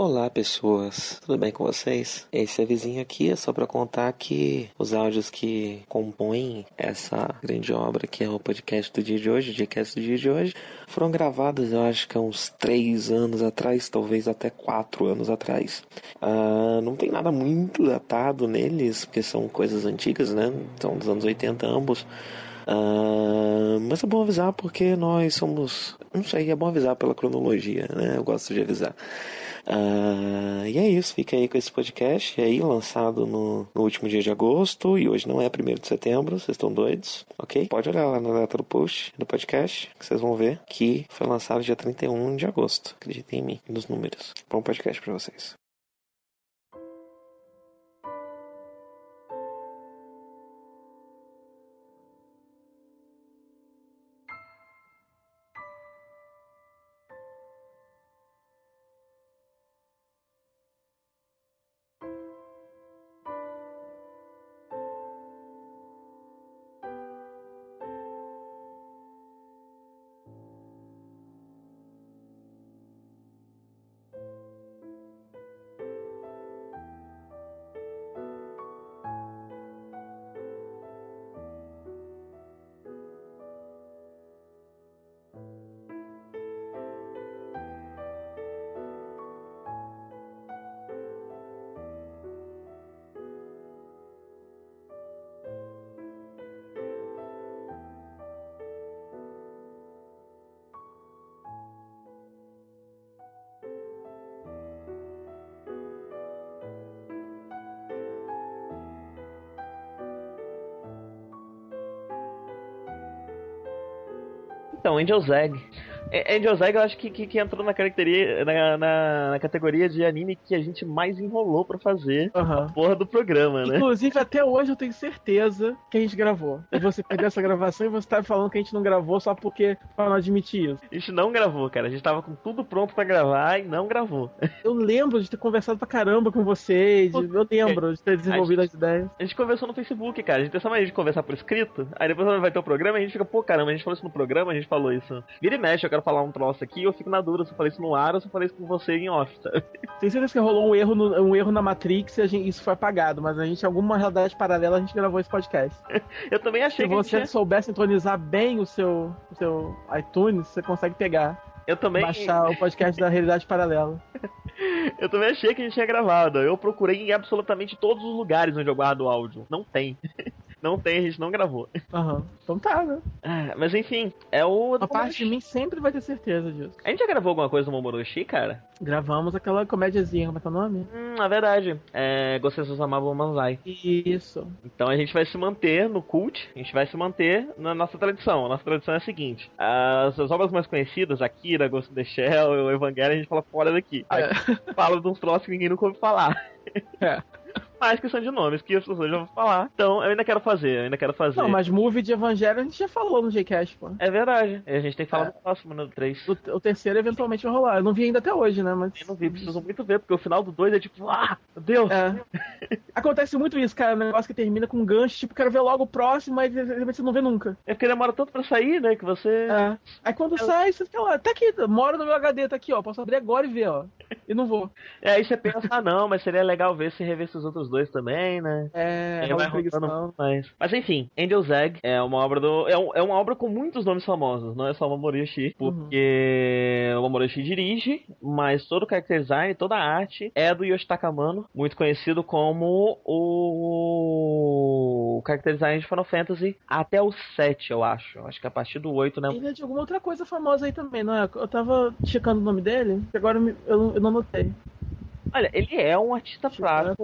Olá, pessoas. Tudo bem com vocês? Esse avisinho aqui é só para contar que os áudios que compõem essa grande obra que é o podcast do dia de hoje, o Diacast do dia de hoje, foram gravados, eu acho que há uns três anos atrás, talvez até quatro anos atrás. Uh, não tem nada muito datado neles, porque são coisas antigas, né? São dos anos 80 ambos. Uh, mas é bom avisar porque nós somos. Não sei, é bom avisar pela cronologia, né? Eu gosto de avisar. Uh, e é isso, fica aí com esse podcast aí, lançado no, no, último dia de agosto, e hoje não é 1 de setembro, vocês estão doidos, ok? Pode olhar lá na data do post do podcast, que vocês vão ver que foi lançado dia 31 de agosto, acreditem em mim, nos números. Bom podcast para vocês. Então, Angel's Egg. Angel's Egg eu acho que, que, que entrou na, caracteria, na, na, na, categoria de anime que a gente mais enrolou para fazer uhum. a porra do programa, né? Inclusive, até hoje eu tenho certeza que a gente gravou. E você perdeu essa gravação e você tá falando que a gente não gravou só porque pra não admitir isso. A gente não gravou, cara. A gente tava com tudo pronto para gravar e não gravou. Eu lembro de ter conversado pra caramba com vocês. Eu lembro de ter desenvolvido gente, as ideias. A gente conversou no Facebook, cara. A gente tem essa maneira de conversar por escrito. Aí depois vai ter o programa e a gente fica, pô, caramba, a gente falou isso no programa, a gente falou isso. Vira e mexe, eu quero falar um troço aqui, eu fico na dúvida se eu falei isso no ar ou se eu falei isso com você em off, sabe? Tem certeza que rolou um erro, no, um erro na Matrix e gente, isso foi apagado, mas a gente, em alguma realidade paralela, a gente gravou esse podcast. eu também achei se que. Você tinha... souber sintonizar bem o seu, o seu iTunes, você consegue pegar. Eu também. Baixar o podcast da realidade paralela. Eu também achei que a gente tinha gravado. Eu procurei em absolutamente todos os lugares onde eu guardo o áudio. Não tem. Não tem, a gente não gravou. Aham. Uhum. Então tá, né? Ah, mas enfim, é o. A parte de mim sempre vai ter certeza disso. A gente já gravou alguma coisa do Momoroshi, cara? Gravamos aquela comédiazinha, como é que é o nome? Hum, é verdade. É Gosses Amavam Manzai. Isso. Então a gente vai se manter no cult, a gente vai se manter na nossa tradição. A nossa tradição é a seguinte: as, as obras mais conhecidas, Akira, Ghost in the Shell, o Evangelho, a gente fala fora daqui. Aí é. fala de uns troços que ninguém nunca ouve falar. É mais questão de nomes que as pessoas já vão falar. Então, eu ainda quero fazer, eu ainda quero fazer. Não, mas movie de Evangelho a gente já falou no Gcast, pô. É verdade. A gente tem que falar é. no próximo, no 3. O, o, terceiro eventualmente vai rolar. Eu não vi ainda até hoje, né? Mas... Eu não vi, preciso muito ver, porque o final do 2 é tipo, ah, meu Deus. É. Acontece muito isso, cara. Um negócio que termina com um gancho, tipo, quero ver logo o próximo, mas você não vê nunca. É porque demora tanto pra sair, né? Que você. É. Aí quando é. sai, você fica lá, tá aqui, mora no meu HD, tá aqui, ó. Posso abrir agora e ver, ó. E não vou. É, aí você pensa, ah, não, mas seria legal ver se rever esses outros dois também, né? É, é vai rodando mais. Mas enfim, Angel's Egg é uma obra do. É, um, é uma obra com muitos nomes famosos, não é só o Mamoru porque uhum. o Mamoru dirige, mas todo o character design, toda a arte é do Yoshitaka Amano, muito conhecido como o, o character design de Final Fantasy até o 7, eu acho. Acho que a partir do 8, né? Ele é de alguma outra coisa famosa aí também, não é? Eu tava checando o nome dele, agora eu, eu não notei. Olha, ele é um artista plástico.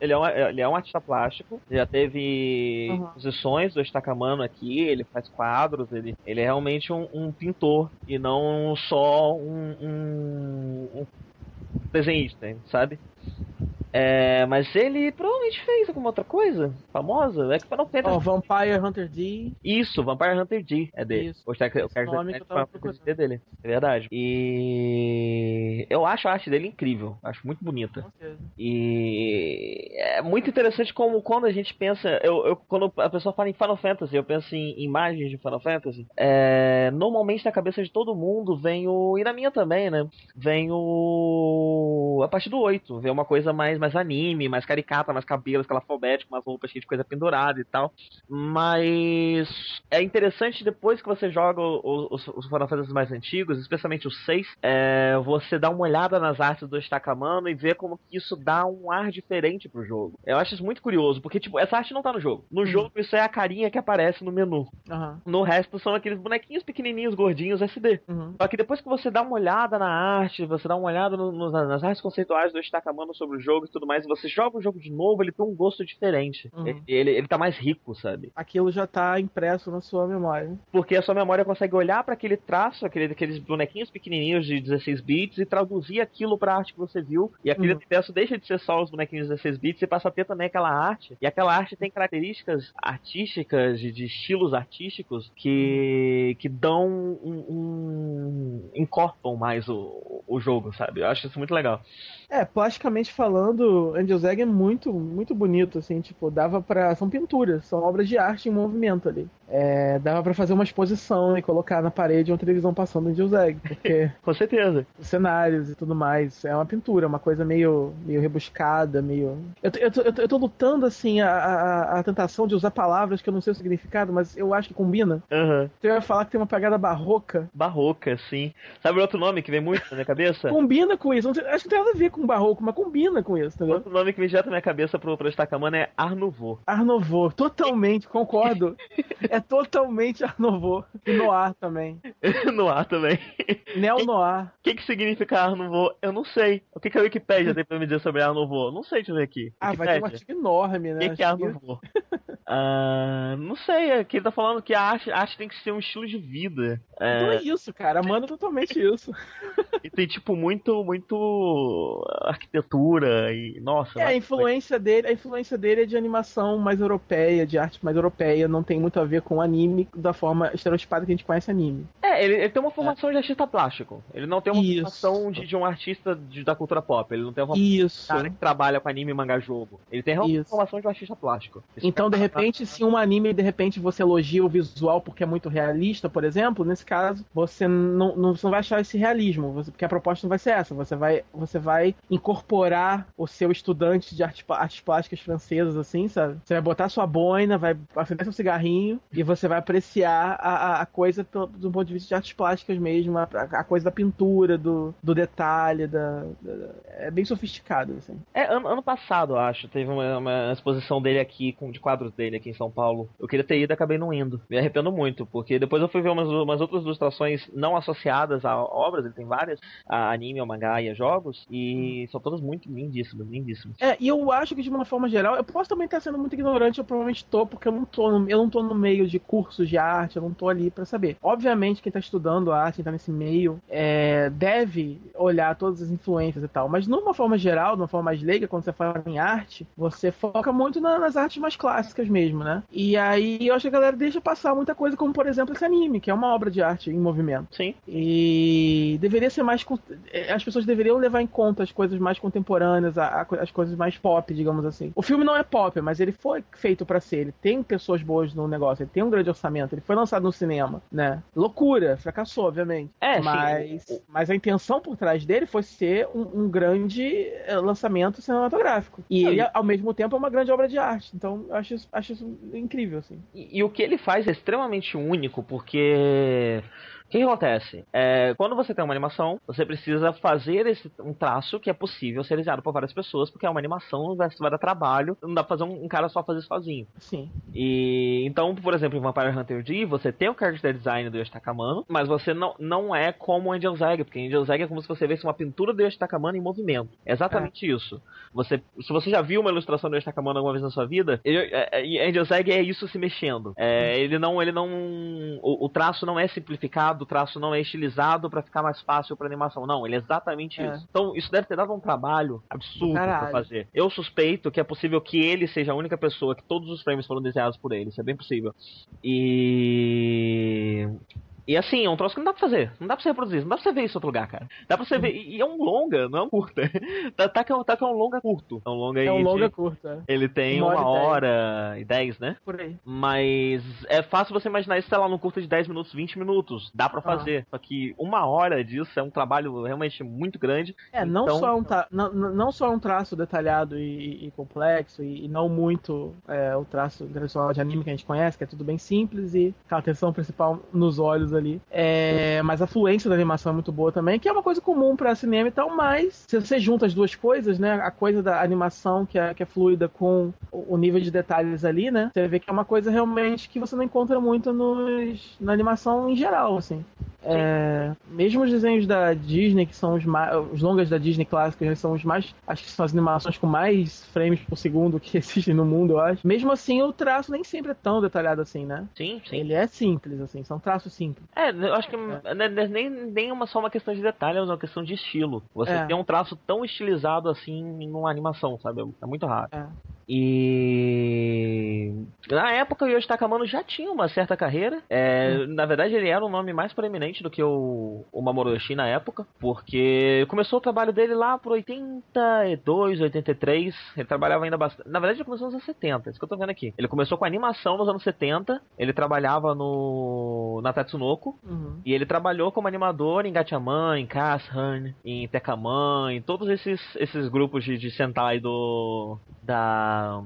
Ele é, um, ele é um artista plástico. Já teve uhum. posições do Estacamano aqui. Ele faz quadros. Ele, ele é realmente um, um pintor e não só um, um, um desenhista, sabe? É, mas ele provavelmente fez alguma outra coisa famosa. É que Final Fantasy. Oh, Vampire Hunter D. Isso, Vampire Hunter D é dele. Isso. O cara, o nome que eu tava é dele. É verdade. E eu acho a arte dele incrível. Acho muito bonita. E é muito interessante como quando a gente pensa. Eu, eu, quando a pessoa fala em Final Fantasy, eu penso em imagens de Final Fantasy. É, normalmente na cabeça de todo mundo vem o. E na minha também, né? Vem o a partir do 8. Ver uma coisa mais, mais anime, mais caricata, mais cabelos, aquela alfabética, umas roupas cheias de coisa pendurada e tal. Mas é interessante depois que você joga os, os Final Fantasy mais antigos, especialmente os 6, é, você dá uma olhada nas artes do Stakamano e ver como que isso dá um ar diferente pro jogo. Eu acho isso muito curioso, porque, tipo, essa arte não tá no jogo. No uhum. jogo, isso é a carinha que aparece no menu. Uhum. No resto, são aqueles bonequinhos pequenininhos, gordinhos, SD. Uhum. Só que depois que você dá uma olhada na arte, você dá uma olhada no, no, nas artes conceituais do Stakamano sobre o jogo tudo mais, você joga o jogo de novo, ele tem um gosto diferente. Uhum. Ele, ele, ele tá mais rico, sabe? Aquilo já tá impresso na sua memória. Porque a sua memória consegue olhar para aquele traço, aquele, aqueles bonequinhos pequenininhos de 16 bits e traduzir aquilo pra arte que você viu. E aquele uhum. universo deixa de ser só os bonequinhos de 16 bits e passa a ter também aquela arte. E aquela arte tem características artísticas, de, de estilos artísticos que, que dão um, um encorpam mais o, o jogo, sabe? Eu acho isso muito legal. É, plasticamente falando, Angel's Egg é muito, muito bonito, assim, tipo, dava para São pinturas, são obras de arte em movimento ali. É, dava para fazer uma exposição e colocar na parede uma televisão passando Angel's Egg, porque... Com certeza. Os cenários e tudo mais, é uma pintura, uma coisa meio, meio rebuscada, meio... Eu, eu, eu, eu tô lutando, assim, a, a, a, tentação de usar palavras que eu não sei o significado, mas eu acho que combina. Uhum. Você vai falar que tem uma pegada barroca. Barroca, sim. Sabe outro nome que vem muito na minha cabeça? combina com isso, acho que tem nada a ver com barroco, mas combina com isso, entendeu? Outro nome que me jeta na minha cabeça pro, pro Stacamana é Arnouveau. Arnouveau, totalmente, concordo. é totalmente Arnouveau. E Noir também. Noir também. Neo-Noir. O que, que significa Arnouveau? Eu não sei. O que, que a Wikipedia tem pra me dizer sobre Arnouveau? Não sei, deixa eu ver aqui. Ah, vai ter um artigo enorme, né? O que, que é Arnouveau? Uh, não sei, aqui é ele tá falando que a arte, a arte tem que ser um estilo de vida. É... Então é isso, cara, manda totalmente isso. e tem, tipo, muito, muito arquitetura e. Nossa. É, a influência dele, a influência dele é de animação mais europeia, de arte mais europeia, não tem muito a ver com anime da forma estereotipada que a gente conhece anime. É, ele, ele tem uma formação é. de artista plástico. Ele não tem uma isso. formação de, de, um artista de, da cultura pop. Ele não tem uma isso. cara que trabalha com anime e mangá jogo. Ele tem uma formação de um artista plástico. Isso então, de repente repente, se um anime, de repente, você elogia o visual porque é muito realista, por exemplo, nesse caso, você não, não, você não vai achar esse realismo, você, porque a proposta não vai ser essa. Você vai, você vai incorporar o seu estudante de arte, artes plásticas francesas, assim, sabe? Você vai botar sua boina, vai acender seu cigarrinho e você vai apreciar a, a coisa do, do ponto de vista de artes plásticas mesmo, a, a coisa da pintura, do, do detalhe, da, da, é bem sofisticado, assim. É, ano, ano passado, acho, teve uma, uma exposição dele aqui com, de quadros dele aqui em São Paulo. Eu queria ter ido e acabei não indo. Me arrependo muito, porque depois eu fui ver umas, umas outras ilustrações não associadas a obras, ele tem várias, a anime, ao mangá e a jogos, e são todas muito lindíssimas, lindíssimas. É, e eu acho que de uma forma geral, eu posso também estar sendo muito ignorante, eu provavelmente tô, porque eu não tô no, eu não tô no meio de cursos de arte, eu não tô ali para saber. Obviamente, quem tá estudando arte, quem tá nesse meio, é, deve olhar todas as influências e tal, mas de uma forma geral, de uma forma mais leiga, quando você fala em arte, você foca muito na, nas artes mais clássicas mesmo, né? E aí eu acho que a galera deixa passar muita coisa, como por exemplo esse anime, que é uma obra de arte em movimento. Sim. E deveria ser mais. É, as pessoas deveriam levar em conta as coisas mais contemporâneas, as coisas mais pop, digamos assim. O filme não é pop, mas ele foi feito para ser. Ele tem pessoas boas no negócio, ele tem um grande orçamento, ele foi lançado no cinema, né? Loucura, fracassou, obviamente. É, mas, sim. mas a intenção por trás dele foi ser um, um grande eh, lançamento cinematográfico. E ele, ao mesmo tempo, é uma grande obra de arte. Então, eu acho, acho isso incrível, assim. E, e, o que ele faz é extremamente único, porque que, que acontece? É, quando você tem uma animação, você precisa fazer esse, um traço que é possível ser realizado por várias pessoas, porque é uma animação, vai, vai dar trabalho, não dá pra fazer um, um, cara só fazer sozinho. Sim. E então, por exemplo, em Vampire Hunter D, você tem o character design do Yoshi Takamano, mas você não, não é como Angel's Egg, porque Angel's Egg é como se você visse uma pintura do Yoshi Takamano em movimento. É exatamente é. isso. Você, se você já viu uma ilustração do Yoshi Takamano alguma vez na sua vida, ele, é, é, Angel's Egg é isso se mexendo. É, ele não, ele não, o, o traço não é simplificado o traço não é estilizado para ficar mais fácil para animação. Não, ele é exatamente é. isso. Então, isso deve ter dado um trabalho absurdo para fazer. Eu suspeito que é possível que ele seja a única pessoa que todos os frames foram desenhados por ele. Isso é bem possível. E E assim, é um troço que não dá pra fazer. Não dá pra você reproduzir. Não dá pra você ver isso em outro lugar, cara. Dá pra você ver. E é um longa, não é um curta. tá, tá, que é um, tá que é um longa curto. É um longa É um longa de... curto, é. Ele tem uma, uma hora e dez, né? Por aí. Mas é fácil você imaginar isso, sei lá, num curta de 10 minutos, 20 minutos. Dá pra ah. fazer. Ah. Só que uma hora disso é um trabalho realmente muito grande. É, não, então... só, um tra... não, não só um traço detalhado e, e complexo, e, e, não muito é, o traço tradicional de anime que a gente conhece, que é tudo bem simples e aquela atenção principal nos olhos ali. É, mas a fluência da animação é muito boa também, que é uma coisa comum para cinema e tal, mas se você junta as duas coisas, né, a coisa da animação que é, que é fluida com o nível de detalhes ali, né, você vê que é uma coisa realmente que você não encontra muito nos, na animação em geral, assim. É, mesmo os desenhos da Disney, que são os, mais, os longas da Disney clássicos, né, são os mais. Acho que são as animações com mais frames por segundo que existem no mundo, eu acho. Mesmo assim, o traço nem sempre é tão detalhado assim, né? Sim, sim. Ele é simples, assim, são traços simples. É, eu acho que é. é nem, nem uma, só uma questão de detalhe, é uma questão de estilo. Você é. tem um traço tão estilizado assim numa animação, sabe? É muito raro. É. E na época o Yoshi Takamano já tinha uma certa carreira. É, hum. Na verdade, ele era um nome mais proeminente do que o, o Mamoru Yoshi na época, porque começou o trabalho dele lá por 82, 83. Ele trabalhava ainda bastante. Na verdade, ele começou nos anos 70, isso que eu tô vendo aqui. Ele começou com animação nos anos 70. Ele trabalhava no na Tatsunoko uhum. e ele trabalhou como animador em Gatchaman, em Kashan, em Tekaman, em todos esses esses grupos de, de Sentai do da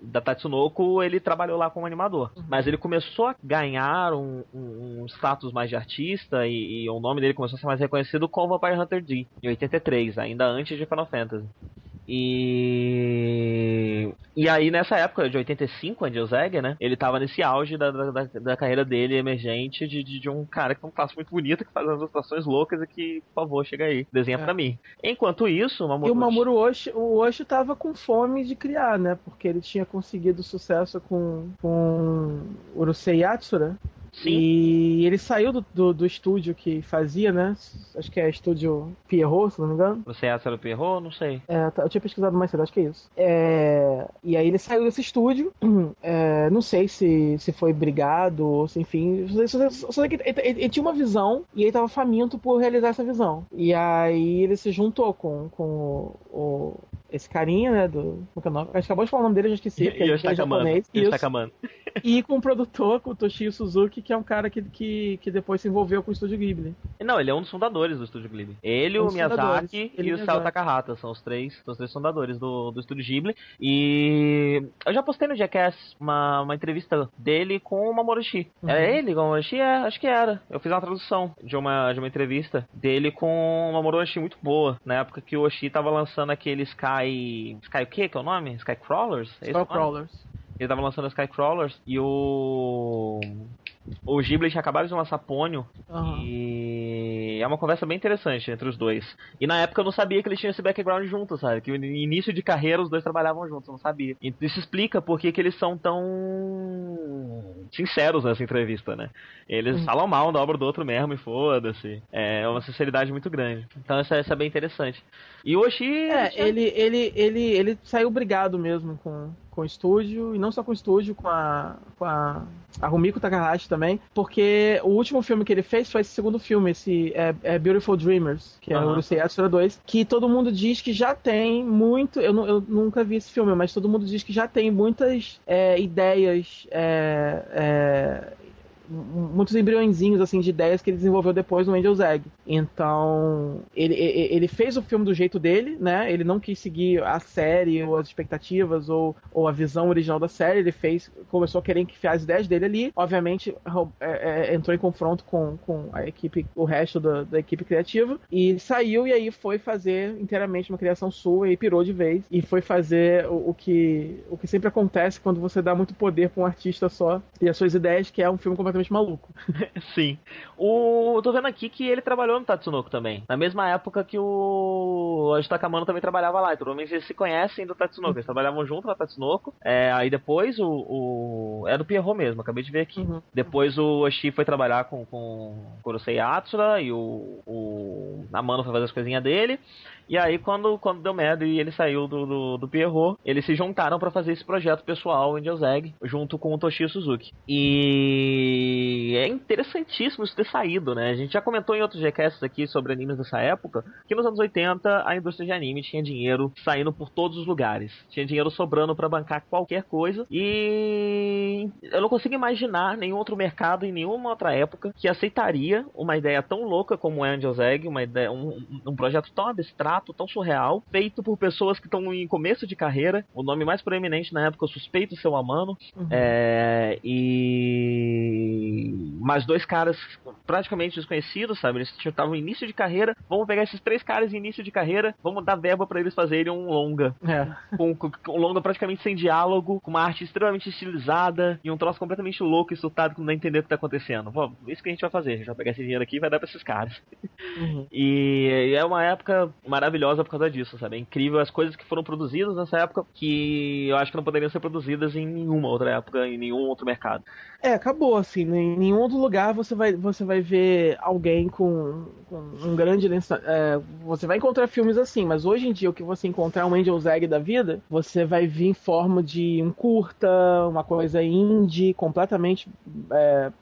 da Tatsunoko, ele trabalhou lá como animador. Uhum. Mas ele começou a ganhar um, um, um status mais de artista e, e, o nome dele começou a ser mais reconhecido com Vampire Hunter D, em 83, ainda antes de Final Fantasy. E. E aí, nessa época de 85, Angel Zeg, né? Ele tava nesse auge da, da, da carreira dele emergente de, de, de, um cara que tem um traço muito bonito, que faz umas ilustrações loucas e que, por favor, chega aí, desenha é. pra mim. Enquanto isso, o Mamoru. E o Mamoru Oshii, o Oshii tava com fome de criar, né? Porque ele tinha conseguido sucesso com, com Urusei Yatsura. Sim. E ele saiu do, do, do, estúdio que fazia, né? Acho que é estúdio Pierrot, se não me engano. Você acha o Pierrot? Não sei. É, eu tinha pesquisado mais cedo, acho que é isso. É, e aí ele saiu desse estúdio. É, não sei se, se foi brigado ou se, enfim. Só, só, só que ele, ele, ele, tinha uma visão e ele tava faminto por realizar essa visão. E aí ele se juntou com, com o, o esse carinha, né? Do. Como é? Acho que acabou de falar o nome dele, eu já esqueci. E, é, é japonês. Yoshi E com o produtor, com o Toshio Suzuki, que é um cara que, que, que depois se envolveu com o Estúdio Ghibli. Não, ele é um dos fundadores do Estúdio Ghibli. Ele, um o Miyazaki ele e o Sao Takahata são os três, são os três fundadores do, do Estúdio Ghibli. E eu já postei no Jackass uma, uma entrevista dele com o Mamoroshi. Uhum. Era ele com o Mamoroshi? É, acho que era. Eu fiz uma tradução de uma, de uma entrevista dele com o Mamoroshi muito boa. Na época que o Oshi tava lançando aquele Sky. Sky o quê que é o nome? Skycrawlers? É Skycrawlers. Ele tava lançando Skycrawlers e o o Ghibli tinha acabado de lançar Ponyo uhum. e é uma conversa bem interessante entre os dois. E na época eu não sabia que eles tinham esse background juntos, sabe? Que no início de carreira os dois trabalhavam juntos, eu não sabia. E isso explica por que eles são tão sinceros nessa entrevista, né? Eles uhum. falam mal da obra do outro mesmo e foda-se. É uma sinceridade muito grande. Então isso, isso é bem interessante. E o Oshi... É, ele, ele, ele, ele saiu brigado mesmo com, com o estúdio, e não só com o estúdio, com a, com a, a Rumiko Takahashi também, porque o último filme que ele fez foi esse segundo filme, esse é, é Beautiful Dreamers, que é uhum. o Urusei Yatsura 2, que todo mundo diz que já tem muito, eu, eu nunca vi esse filme, mas todo mundo diz que já tem muitas é, ideias é, é muitos embriõezinhos assim de ideias que ele desenvolveu depois no Angel's Egg. Então, ele, ele fez o filme do jeito dele, né? Ele não quis seguir a série ou as expectativas ou, ou a visão original da série. Ele fez, começou a querer enfiar as ideias dele ali. Obviamente, é, é, entrou em confronto com, com a equipe, o resto da, da equipe criativa e saiu e aí foi fazer inteiramente uma criação sua e pirou de vez e foi fazer o, o que o que sempre acontece quando você dá muito poder para um artista só e as suas ideias, que é um filme completamente completamente maluco. Sim. O, eu tô vendo aqui que ele trabalhou no Tatsunoko também. Na mesma época que o Ashitakamano também trabalhava lá. Então, provavelmente eles se conhecem do Tatsunoko. Eles trabalhavam junto na Tatsunoko. É, aí depois o, o. É do Pierrot mesmo, acabei de ver aqui. Uhum. Depois o Oshi foi trabalhar com, com Kurosei Atsura e o, o Amano foi fazer as coisinhas dele. E aí, quando, quando deu merda e ele saiu do, do, do Pierrot, eles se juntaram para fazer esse projeto pessoal, Angel Egg, junto com o Toshio Suzuki. E é interessantíssimo isso ter saído, né? A gente já comentou em outros GCasts aqui sobre animes dessa época, que nos anos 80 a indústria de anime tinha dinheiro saindo por todos os lugares. Tinha dinheiro sobrando para bancar qualquer coisa. E eu não consigo imaginar nenhum outro mercado em nenhuma outra época que aceitaria uma ideia tão louca como é Angel's Egg, uma ideia, um, um projeto tão abstrato, tão surreal, feito por pessoas que estão em começo de carreira. O nome mais proeminente na época, eu suspeito ser o Amano. Uhum. É, e mais dois caras praticamente desconhecidos, sabe? Eles estavam no início de carreira. Vamos pegar esses três caras em início de carreira, vamos dar verba para eles fazerem um longa. É. Com, com, um longa praticamente sem diálogo, com uma arte extremamente estilizada e um troço completamente louco e surtado que não dá a entender o que tá acontecendo. Vamos, isso que a gente vai fazer. A gente vai pegar esse dinheiro aqui e vai dar pra esses caras. Uhum. E, e, é uma época maravilhosa por causa disso, sabe? É incrível as coisas que foram produzidas nessa época que eu acho que não poderiam ser produzidas em nenhuma outra época, em nenhum outro mercado. É, acabou, assim. Né? Em nenhum outro lugar você vai, você vai ver alguém com, com um grande. É, você vai encontrar filmes assim, mas hoje em dia o que você encontrar um Angel Egg da vida, você vai vir em forma de um curta, uma coisa indie, completamente é,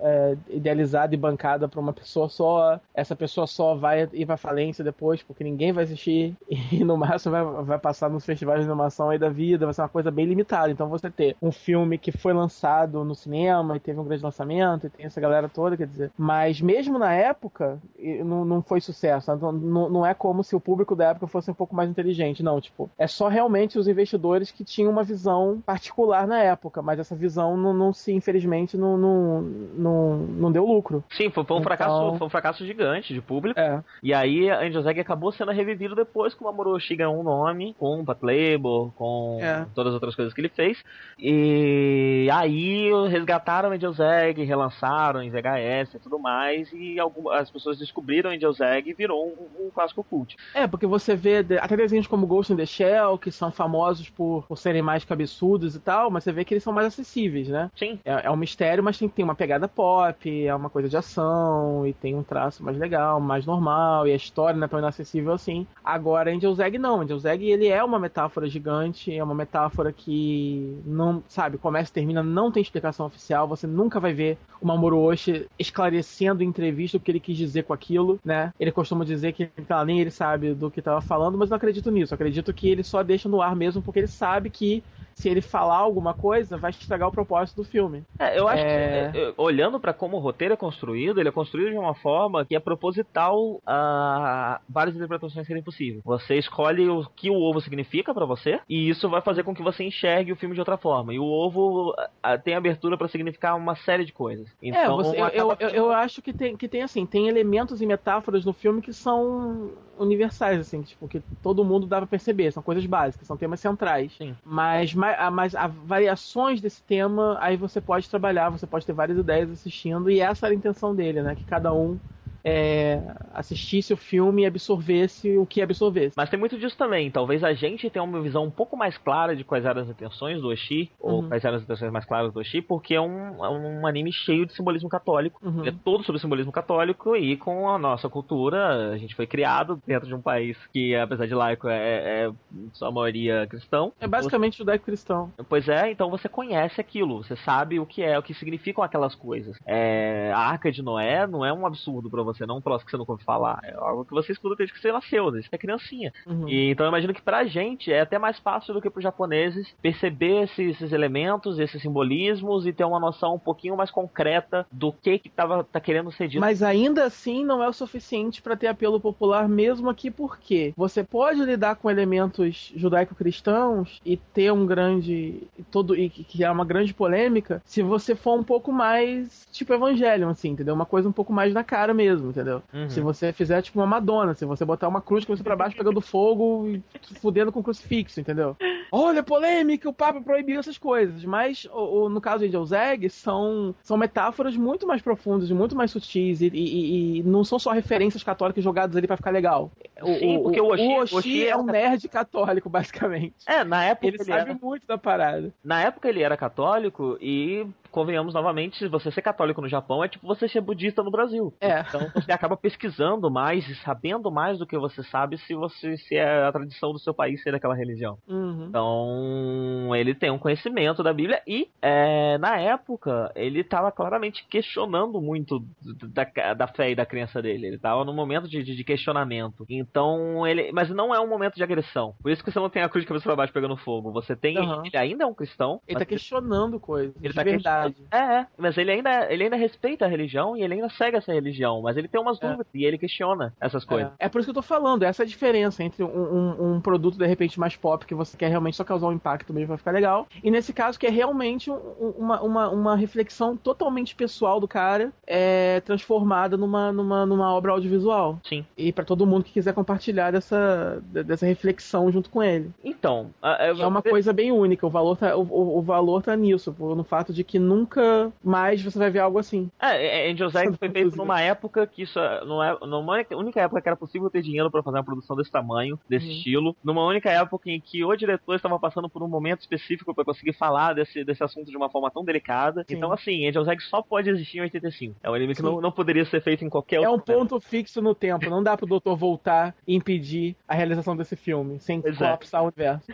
é, idealizada e bancada para uma pessoa só. Essa pessoa só vai ir pra falência depois, porque ninguém vai assistir e no máximo vai, vai passar nos festivais de animação aí da vida, vai ser uma coisa bem limitada. Então você ter um filme que foi lançado no cinema e teve um grande lançamento e tem essa galera toda, quer dizer. Mas mesmo na época, não, não foi sucesso. Não, não é como se o público da época fosse um pouco mais inteligente, não. Tipo, é só realmente os investidores que tinham uma visão particular na época, mas essa visão não, não se, infelizmente, não, não, não, não deu lucro. Sim, foi, um então... fracasso, foi um fracasso gigante de público. É. E aí a Angel Egg acabou sendo revivido depois com o Mamoru ganhou um nome, com o Pat Label, com é. todas as outras coisas que ele fez. E aí resgataram Angel's Egg, relançaram em VHS e tudo mais, e algumas, as pessoas descobriram Angel's Egg e virou um, um clássico cult. É, porque você vê até desenhos como Ghost in the Shell, que são famosos por, por serem mais cabeçudos e tal, mas você vê que eles são mais acessíveis, né? Sim. É, é um mistério, mas tem, tem uma pegada pop, é uma coisa de ação, e tem um traço mais legal, mais normal, e a história não é tão inacessível assim. Agora, Angel's Egg não. Angel's Egg, ele é uma metáfora gigante, é uma metáfora que não, sabe, começa e termina, não tem explicação oficial, você nunca vai ver o Mamoru Oshii esclarecendo em entrevista o que ele quis dizer com aquilo, né? Ele costuma dizer que tá, nem ele sabe do que estava falando, mas não acredito nisso. Acredito que ele só deixa no ar mesmo porque ele sabe que se ele falar alguma coisa, vai estragar o propósito do filme. É, eu acho é... que, é, olhando para como o roteiro é construído, ele é construído de uma forma que é proposital a várias interpretações serem possíveis. Você escolhe o que o ovo significa para você, e isso vai fazer com que você enxergue o filme de outra forma. E o ovo a, tem abertura para significar uma série de coisas. É, então, é, você, eu, eu, eu, eu, acho que tem, que tem assim, tem elementos e metáforas no filme que são universais, assim, tipo, que todo mundo dá pra perceber, são coisas básicas, são temas centrais. Sim. Mas, mas, mas a variações desse tema, aí você pode trabalhar, você pode ter várias ideias assistindo, e essa era a intenção dele, né? Que cada um é, assistisse o filme e absorvesse o que absorvesse. Mas tem muito disso também. Talvez a gente tenha uma visão um pouco mais clara de quais eram as intenções do Oshi, uhum. ou quais eram as intenções mais claras do Oshi, porque é um, é um anime cheio de simbolismo católico. Uhum. É todo sobre simbolismo católico e com a nossa cultura, a gente foi criado dentro de um país que, apesar de laico, é, é sua maioria cristão. É basicamente judaico-cristão. Pois é, então você conhece aquilo, você sabe o que é, o que significam aquelas coisas. É, a Arca de Noé não é um absurdo para você você, não um troço que você não ouve falar. É algo que você escuta desde que você nasceu, desde que é criancinha. Uhum. E, então eu imagino que pra gente é até mais fácil do que pros japoneses perceber esses, esses, elementos, esses simbolismos e ter uma noção um pouquinho mais concreta do que que tava, tá querendo ser dito. Mas ainda assim não é o suficiente para ter apelo popular, mesmo aqui porque você pode lidar com elementos judaico-cristãos e ter um grande. todo e que é uma grande polêmica se você for um pouco mais tipo evangelho, assim, entendeu? Uma coisa um pouco mais na cara mesmo mesmo, entendeu? Uhum. Se você fizer tipo uma Madonna, se você botar uma cruz com você pra baixo pegando fogo e fudendo com crucifixo, entendeu? Olha, polêmica, o Papa proibiu essas coisas. Mas o, o, no caso de Angel Egg, são, são metáforas muito mais profundas e muito mais sutis e, e, e, não são só referências católicas jogadas ali para ficar legal. O, Sim, porque o Oshi, o Oshi, Oshi é um nerd católico, basicamente. É, na época ele, ele sabe era... muito da parada. Na época ele era católico e convenhamos novamente, se você ser católico no Japão é tipo você ser budista no Brasil. É. Então você acaba pesquisando mais e sabendo mais do que você sabe se você se é a tradição do seu país ser aquela religião. Uhum. Então ele tem um conhecimento da Bíblia e é, na época ele estava claramente questionando muito da, da fé e da crença dele. Ele estava num momento de, de, questionamento. Então ele, mas não é um momento de agressão. Por isso que você não tem a cruz de cabeça para baixo pegando fogo. Você tem, uhum. ele ainda é um cristão. Ele está questionando coisas. Ele tá verdade. É, é, mas ele ainda, ele ainda respeita a religião e ele ainda segue essa religião. Mas ele tem umas é. dúvidas e ele questiona essas coisas. É. é por isso que eu tô falando. Essa é a diferença entre um, um, um produto de repente mais pop que você quer realmente só causar um impacto mesmo vai ficar legal. E nesse caso que é realmente um, uma, uma, uma reflexão totalmente pessoal do cara é, transformada numa, numa, numa obra audiovisual. Sim. E para todo mundo que quiser compartilhar dessa, dessa reflexão junto com ele. Então, é uma coisa bem única. O valor tá, o, o valor tá nisso, no fato de que nunca mais você vai ver algo assim. É, é Angel's Egg foi feito numa época que isso não é numa única época que era possível ter dinheiro para fazer uma produção desse tamanho, desse uhum. estilo, numa única época em que o diretor estava passando por um momento específico para conseguir falar desse, desse assunto de uma forma tão delicada. Sim. Então, assim, Angel's Egg só pode existir em 85. É um anime que não, não poderia ser feito em qualquer é outro. É um ponto tempo. fixo no tempo. Não dá pro doutor voltar e impedir a realização desse filme, sem pois é. colapsar é. o universo.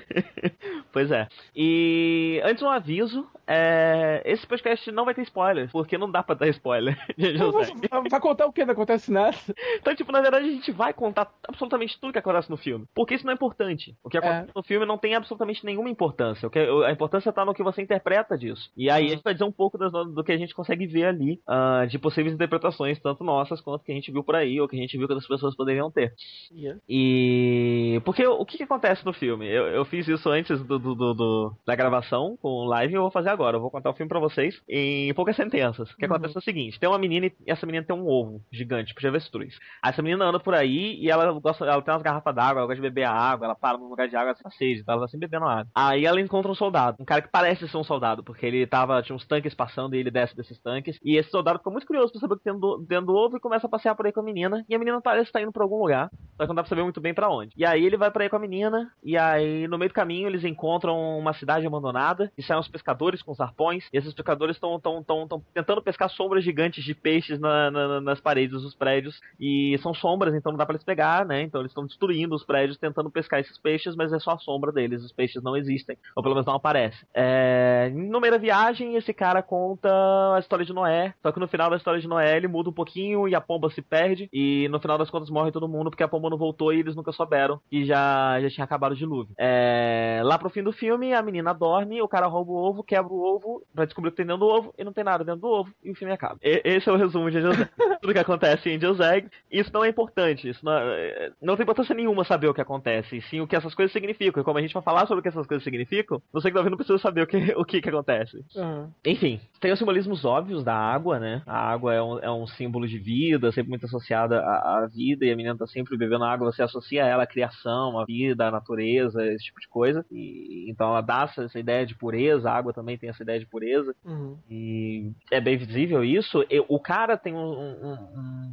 pois é. E antes um aviso, é... esse podcast não vai ter spoiler, porque não dá pra dar spoiler. vai contar o que? Não acontece nada. Então, tipo, na verdade, a gente vai contar absolutamente tudo que acontece no filme. Porque isso não é importante. O que é. acontece é. no filme não tem absolutamente nenhuma importância. O que, a importância tá no que você interpreta disso. E aí a gente vai dizer um pouco do, que a gente consegue ver ali, uh, de possíveis interpretações, tanto nossas quanto que a gente viu por aí, ou que a gente viu que outras pessoas poderiam ter. Yeah. E. Porque o que, que acontece no filme? Eu, eu fiz isso antes do, do, do, da gravação com live e eu vou fazer agora. Eu vou contar o filme pra vocês em poucas sentenças. Que uhum. acontece é o seguinte: tem uma menina e essa menina tem um ovo gigante, tipo de avestruz. Aí essa menina anda por aí e ela gosta, ela tem umas garrafas d'água, ela gosta de beber a água, ela para num lugar de água, ela tá sede, ela tá sempre bebendo água. Aí ela encontra um soldado, um cara que parece ser um soldado, porque ele tava, tinha uns tanques passando e ele desce desses tanques. E esse soldado ficou muito curioso pra saber o que tem dentro do ovo e começa a passear por aí com a menina. E a menina parece estar tá indo pra algum lugar, só que não dá pra saber muito bem para onde. E aí ele vai para aí com a menina, e aí no meio do caminho eles encontram uma cidade abandonada, e saem os pescadores com os arpões, e esses pescadores estão tão, tão, tão tentando pescar sombras gigantes de peixes na, na, nas paredes dos prédios, e são sombras, então não dá pra eles pegar, né? Então eles estão destruindo os prédios tentando pescar esses peixes, mas é só a sombra deles, os peixes não existem, ou pelo menos não aparecem. É... Meio da viagem, esse cara conta a história de Noé, só que no final da história de Noé ele muda um pouquinho e a pomba se perde, e no final das contas morre todo mundo porque a pomba não voltou e eles nunca souberam e já, já tinha acabado o dilúvio. É... Lá pro fim do filme, a menina dorme, o cara rouba o ovo, quebra o ovo pra descobrir que tem dentro do ovo e não tem nada dentro do ovo e o filme acaba. E, esse é o resumo de Angel's Egg. Tudo que acontece em Angel's Egg. Isso não é importante, isso não, é, não tem importância nenhuma saber o que acontece, e sim o que essas coisas significam. E como a gente vai falar sobre o que essas coisas significam, você que tá ouvindo precisa saber o que, o que, que acontece. Uhum. Enfim, tem os simbolismos óbvios da água, né? A água é um, é um símbolo de vida, sempre muito associada à, à, vida, e a menina tá sempre bebendo água, você associa ela à criação, à vida, à natureza, esse tipo de coisa. E, então ela dá essa, essa, ideia de pureza, a água também tem essa ideia de pureza. Uhum. E é bem visível isso. O cara tem um, um,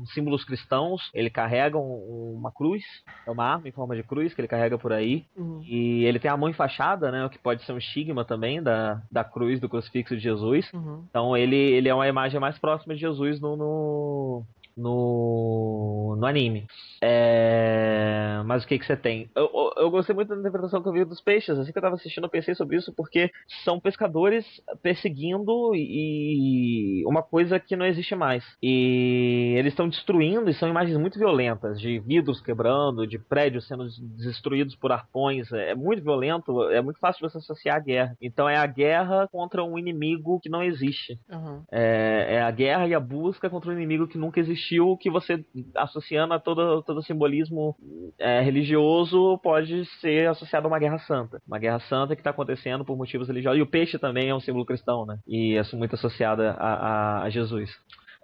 um, símbolos cristãos, ele carrega uma cruz, é uma arma em forma de cruz que ele carrega por aí. Uhum. E ele tem a mão enfaixada, né? O que pode ser um estigma também da, da cruz do crucifixo de Jesus. Uhum. Então ele, ele é uma imagem mais próxima de Jesus no, no, no, no anime. É... Mas o que que você tem? Eu, eu, eu, gostei muito da interpretação que eu vi dos peixes. Assim que eu tava assistindo, eu pensei sobre isso, porque são pescadores perseguindo e uma coisa que não existe mais. E eles estão destruindo, e são imagens muito violentas, de vidros quebrando, de prédios sendo destruídos por arpões. É muito violento, é muito fácil você associar a guerra. Então é a guerra contra um inimigo que não existe. Uhum. É, é a guerra e a busca contra um inimigo que nunca existiu existiu que você, associando a todo, todo simbolismo é, religioso, pode ser associado a uma guerra santa. Uma guerra santa que está acontecendo por motivos religiosos. E o peixe também é um símbolo cristão, né? E é muito associada a, a, Jesus.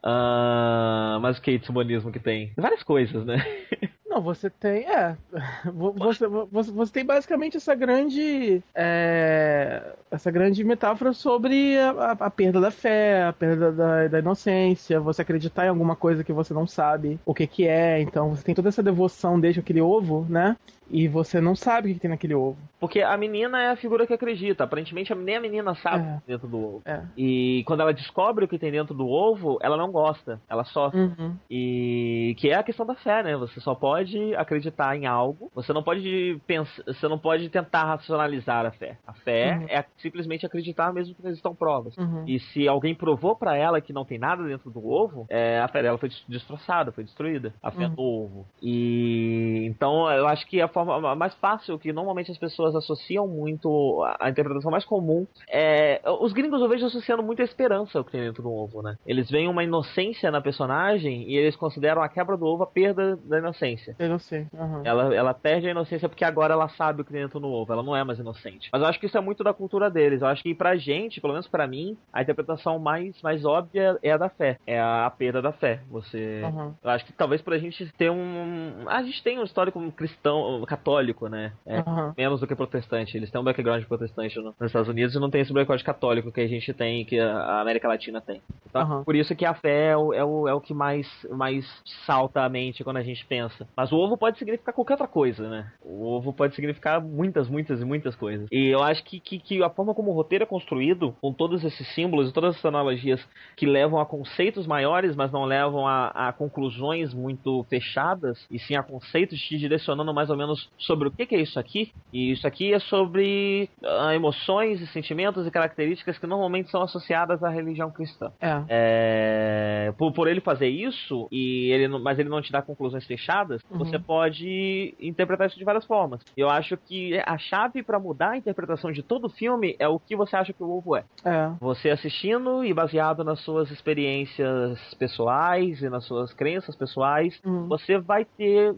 Uh, mas o que simbolismo que tem? Várias coisas, né? Não, você tem. É. Você, você, você tem basicamente essa grande. É, essa grande metáfora sobre a, a, perda da fé, a perda da, da inocência, você acreditar em alguma coisa que você não sabe o que, que é. Então você tem toda essa devoção desde aquele ovo, né? E você não sabe o que tem naquele ovo. Porque a menina é a figura que acredita. Aparentemente, nem a menina sabe é. dentro do ovo. É. E quando ela descobre o que tem dentro do ovo, ela não gosta. Ela sofre. Uhum. E que é a questão da fé, né? Você só pode acreditar em algo. Você não pode pensar. Você não pode tentar racionalizar a fé. A fé uhum. é simplesmente acreditar mesmo que não existam provas. Uhum. E se alguém provou para ela que não tem nada dentro do ovo, é, a fé dela foi destroçada, foi destruída. A fé do ovo. E então eu acho que a forma mais fácil que normalmente as pessoas associam muito a, interpretação mais comum é os gringos eu vejo associando muito a esperança ao que tem dentro do ovo, né? Eles veem uma inocência na personagem e eles consideram a quebra do ovo a perda da inocência. Eu não sei. Uhum. Ela, ela perde a inocência porque agora ela sabe o que tem dentro do ovo. Ela não é mais inocente. Mas eu acho que isso é muito da cultura deles. Eu acho que pra gente, pelo menos para mim, a interpretação mais, mais óbvia é a da fé. É a, a perda da fé. Você. Uhum. Eu acho que talvez pra gente ter um. A gente tem um histórico cristão, católico, né? É, uhum. Menos do que protestante. Eles têm um background protestante nos Estados Unidos e não tem esse background católico que a gente tem, que a América Latina tem. Tá? Por isso que a fé é o, é o, é o que mais, mais salta a mente quando a gente pensa. Mas o ovo pode significar qualquer outra coisa, né? O ovo pode significar muitas, muitas e muitas coisas. E eu acho que, que, que a forma como o roteiro é construído, com todos esses símbolos e todas essas analogias que levam a conceitos maiores, mas não levam a, a conclusões muito fechadas, e sim a conceitos te direcionando mais ou menos sobre o que, que é isso aqui. E isso aqui é sobre uh, emoções e sentimentos e características que normalmente são associadas à religião cristã. É. é por, por ele fazer isso, e ele, mas ele não te dá conclusões fechadas, uhum. você pode interpretar isso de várias formas. Eu acho que a chave para mudar a interpretação de todo o filme é o que você acha que o ovo é. é. Você assistindo e baseado nas suas experiências pessoais e nas suas crenças pessoais, uhum. você vai ter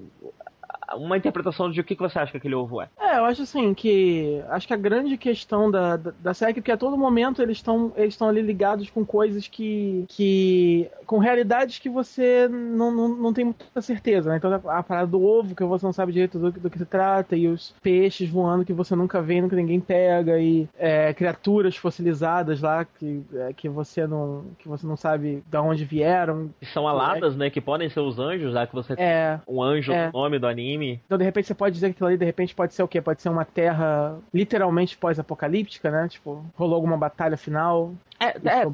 uma interpretação de o que, que você acha que aquele ovo é. É, eu acho assim que. Acho que a grande questão da, da, da série é que a todo momento eles estão eles ali ligados com coisas que. que com realidades que você não, não, não tem muita certeza, né? Então a, a parada do ovo, que você não sabe direito do, do, que se trata, e os peixes voando que você nunca vê, nunca ninguém pega, e é, criaturas fossilizadas lá que, é, que você não. que você não sabe de onde vieram. Que são aladas, é, né? Que podem ser os anjos, já que você é, um anjo é, no nome do anime. Então, de repente, você pode dizer que aquilo ali, de repente, pode ser o quê? Pode ser uma terra literalmente pós-apocalíptica, né? Tipo, rolou alguma batalha final. É, é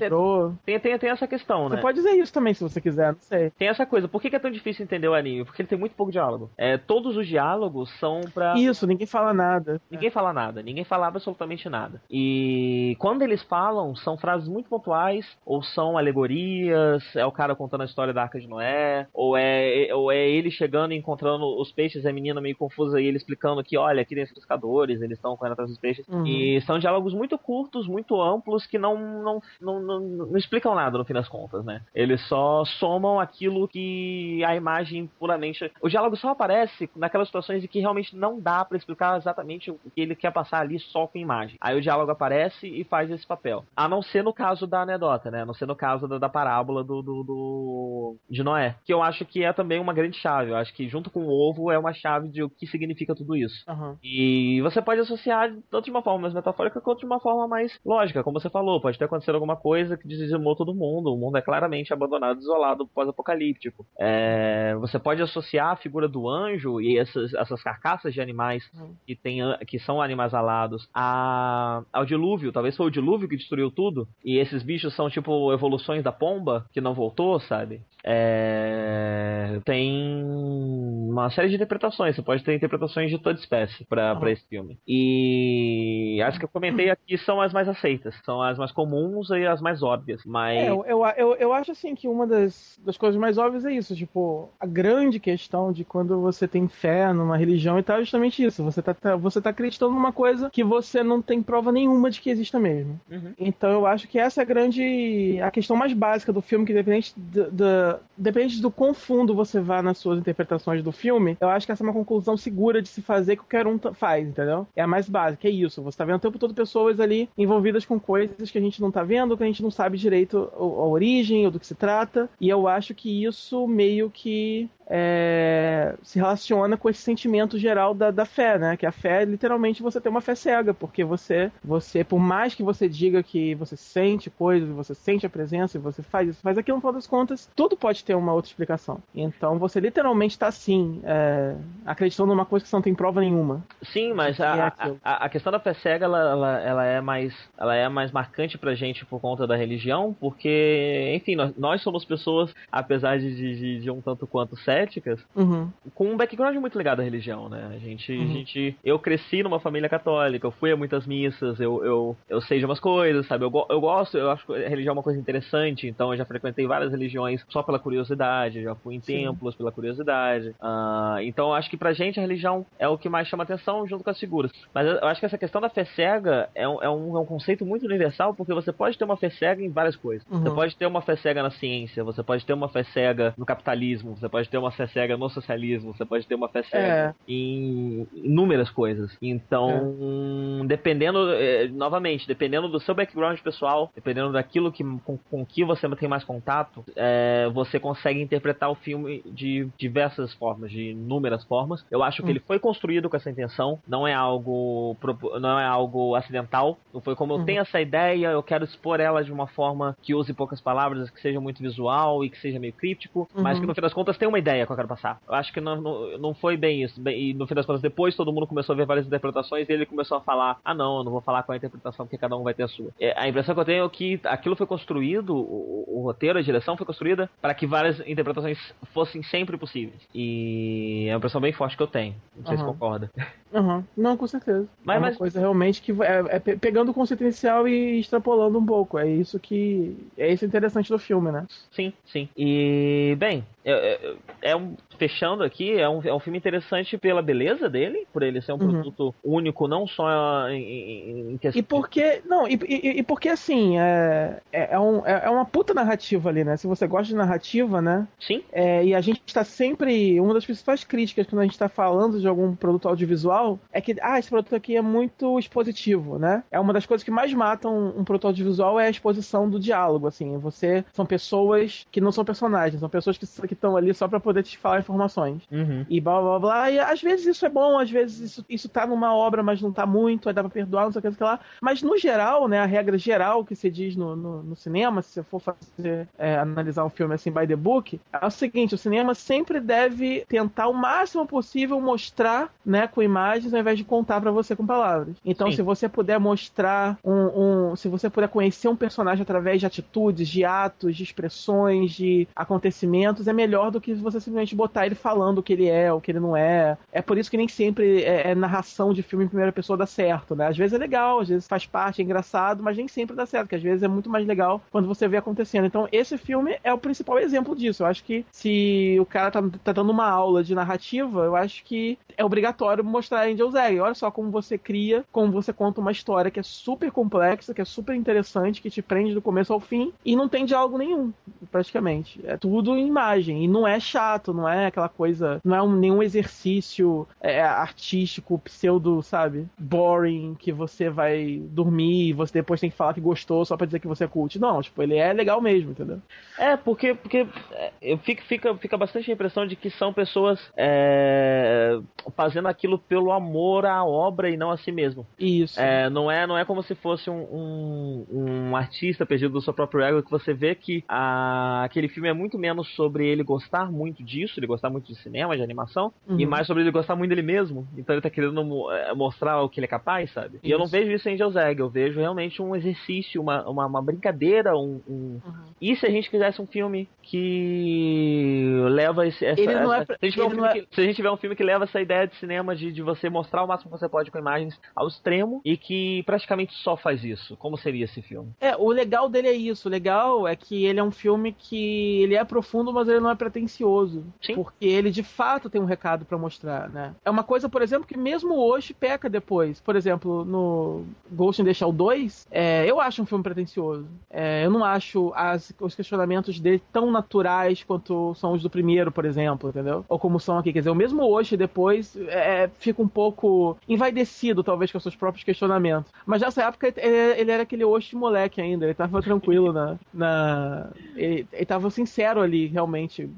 tem, tem, tem essa questão, né? Você pode dizer isso também, se você quiser, não sei. Tem essa coisa. Por que, que é tão difícil entender o anime? Porque ele tem muito pouco diálogo. É, todos os diálogos são pra... Isso, ninguém fala nada. Ninguém é. fala nada. Ninguém fala absolutamente nada. E quando eles falam, são frases muito pontuais, ou são alegorias, é o cara contando a história da Arca de Noé, ou é, ou é ele chegando e encontrando os peixes, a menina meio confusa e ele explicando que, olha, aqui tem os pescadores, eles estão correndo atrás dos peixes. Uhum. E são diálogos muito curtos, muito amplos, que não, não, não, não não explicam nada no fim das contas, né? Eles só somam aquilo que a imagem puramente. O diálogo só aparece naquelas situações em que realmente não dá para explicar exatamente o que ele quer passar ali só com imagem. Aí o diálogo aparece e faz esse papel. A não ser no caso da anedota, né? A não ser no caso da, da parábola do, do, do, de Noé. Que eu acho que é também uma grande chave. Eu acho que junto com o ovo é uma chave de o que significa tudo isso. Uhum. E você pode associar tanto de uma forma mais metafórica quanto de uma forma mais lógica, como você falou. Pode ter acontecido alguma coisa que dizimou todo mundo. O mundo é claramente abandonado, isolado, pós-apocalíptico. É, você pode associar a figura do anjo e essas, essas carcaças de animais uhum. que, tem, que são animais alados a, ao dilúvio. Talvez foi o dilúvio que destruiu tudo. E esses bichos são tipo evoluções da pomba que não voltou, sabe? É, tem uma série de interpretações. Você pode ter interpretações de toda espécie para uhum. esse filme. E as que eu comentei aqui são as mais aceitas, são as mais comuns e as mais óbvias. Mas é, eu, eu, eu, eu, acho assim que uma das, das coisas mais óbvias é isso. Tipo, a grande questão de quando você tem fé numa religião e tal é justamente isso. Você tá, tá, você tá acreditando numa coisa que você não tem prova nenhuma de que exista mesmo. Uhum. Então eu acho que essa é a grande. a questão mais básica do filme, que independente do, do, dependente do quão fundo você vá nas suas interpretações do filme, eu acho que essa é uma conclusão segura de se fazer que qualquer um faz, entendeu? É a mais básica, é isso. Você tá vendo o tempo todo pessoas ali envolvidas com coisas que a gente não tá vendo, que a gente não sabe direito a origem ou do que se trata. E eu acho que isso meio que é, se relaciona com esse sentimento geral da, da fé, né? Que a fé, literalmente, você tem uma fé cega, porque você, você, por mais que você diga que você sente coisas, você sente a presença, e você faz isso, faz aquilo, no final das contas, tudo pode ter uma outra explicação. Então você literalmente está assim, é, acreditando numa coisa que você não tem prova nenhuma. Sim, mas a, é a, a, questão da fé cega, ela, ela, ela, é mais, ela é mais marcante pra gente por conta da religião, porque, enfim, nós, nós somos pessoas, apesar de, de, de um tanto quanto céticas, uhum. com um background muito ligado à religião, né? A gente, uhum. a gente, eu cresci numa família católica, eu fui a muitas missas, eu, eu, eu sei de umas coisas, sabe? Eu, eu gosto, eu acho que a religião é uma coisa interessante, então eu já frequentei várias religiões só pela curiosidade, já fui em Sim. templos pela curiosidade. Uh, então eu acho que pra gente a religião é o que mais chama atenção junto com as figuras. Mas eu acho que essa questão da fé cega é um, é um, é um conceito muito universal, porque você pode ter uma fé cega em várias coisas. Uhum. Você pode ter uma fé cega na ciência, você pode ter uma fé cega no capitalismo, você pode ter uma fé cega no socialismo, você pode ter uma fé cega é. em inúmeras coisas. Então, é. dependendo, eh, novamente, dependendo do seu background pessoal, dependendo daquilo que, com, com que você tem mais contato, é, você consegue interpretar o filme de diversas formas, de inúmeras formas. Eu acho que hum. ele foi construído com essa intenção, não é algo não é algo acidental, não foi como eu uhum. tenho essa ideia, eu quero expor ela de uma forma que use poucas palavras, que seja muito visual e que seja meio críptico, uhum. mas que no fim das contas tem uma ideia que eu quero passar. Eu acho que não, não, não foi bem isso. E no fim das contas, depois todo mundo começou a ver várias interpretações e ele começou a falar: ah, não, eu não vou falar qual é a interpretação porque cada um vai ter a sua. É, a impressão que eu tenho é que aquilo foi construído, o, o roteiro, a direção foi construída para que várias interpretações fossem sempre possíveis. E é uma impressão bem forte que eu tenho. Não sei uhum. se concorda. Uhum. Não, com certeza. Mas, é uma mas... coisa realmente que é, é, pegando o conceito inicial e extrapolando um pouco. É isso que. É isso interessante do filme, né? Sim, sim. E, bem, é, é, um, fechando aqui, é um, é um filme interessante pela beleza dele, por ele ser um uhum. produto único, não só em, em questão. E porque. Não, e, e, e porque assim, é, é, é, um, é, é uma puta narrativa ali, né? Se você gosta de narrativa, né? Sim. É, e a gente está sempre. Uma das principais críticas quando a gente está falando de algum produto audiovisual é que, ah, esse produto aqui é muito expositivo, né? É uma das coisas que mais matam um produto audiovisual é a exposição do diálogo, assim. Você. São pessoas que não são personagens, são pessoas que estão ali só para poder te falar informações. Uhum. E blá blá blá. E às vezes isso é bom, às vezes isso, isso tá numa obra, mas não tá muito, aí dá pra perdoar, não sei o que, não sei o que lá. Mas no geral, né, a regra geral que se diz no, no, no cinema, se você for fazer, é, analisar um filme assim by the book, é o seguinte: o cinema sempre deve tentar o máximo possível mostrar, né, com imagens ao invés de contar para você com palavras. Então, Sim. se você puder mostrar um, um. Se você puder conhecer um personagem através de atitudes, de atos, de expressões, de acontecimentos, é melhor do que você simplesmente botar ele falando o que ele é, o que ele não é. É por isso que nem sempre é, é narração de filme em primeira pessoa dá certo, né? Às vezes é legal, às vezes faz parte, é engraçado, mas nem sempre dá certo, que às vezes é muito mais legal quando você vê acontecendo. Então, esse filme é o principal exemplo disso. Eu acho que se o cara tá, tá dando uma aula de narrativa, eu acho que é obrigatório mostrar Angel Egg. Olha só como você cria, como você conta uma história que é super complexa, que é super interessante, que te prende do começo ao fim e não tem diálogo nenhum, praticamente. É tudo em imagem e não é chato, não é aquela coisa, não é um, nenhum exercício é, artístico, pseudo, sabe? Boring, que você vai dormir e você depois tem que falar que gostou só pra dizer que você é cult. Não, tipo, ele é legal mesmo, entendeu? É, porque, porque é, eu fico, fica, fica bastante a impressão de que são pessoas é, fazendo aquilo pelo amor à obra e não a si mesmo. Isso. É, não, é, não é como se fosse um, um, um artista perdido do seu próprio ego, que você vê que a, aquele filme é muito menos sobre ele gostar muito disso, ele gostar muito de cinema, de animação, uhum. e mais sobre ele gostar muito dele mesmo. Então ele tá querendo é, mostrar o que ele é capaz, sabe? Isso. E eu não vejo isso em Egg, eu vejo realmente um exercício, uma, uma, uma brincadeira, um, um... Uhum. E se a gente quisesse um filme que leva esse, essa. É, se, a gente é... que, se a gente tiver um filme que leva essa ideia de cinema de, de você mostrar o máximo que você pode com imagens ao extremo e que praticamente só faz isso, como seria esse filme? É, o legal dele é isso, o legal é que ele é um filme que ele é profundo, mas ele não é pretencioso. Sim. Porque ele de fato tem um recado para mostrar, né? É uma coisa, por exemplo, que mesmo hoje peca depois. Por exemplo, no Ghost in the Shell 2, é, eu acho um filme pretencioso. É, eu não acho as, os questionamentos dele tão naturais quanto são os do primeiro, por exemplo, entendeu? Ou como são aqui. Quer dizer, o mesmo hoje depois é, fica um pouco envaidecido, talvez, com seus próprios questionamentos. Mas nessa época ele, ele era aquele Osh moleque ainda, ele tava tranquilo na. na ele, ele tava sincero ali, realmente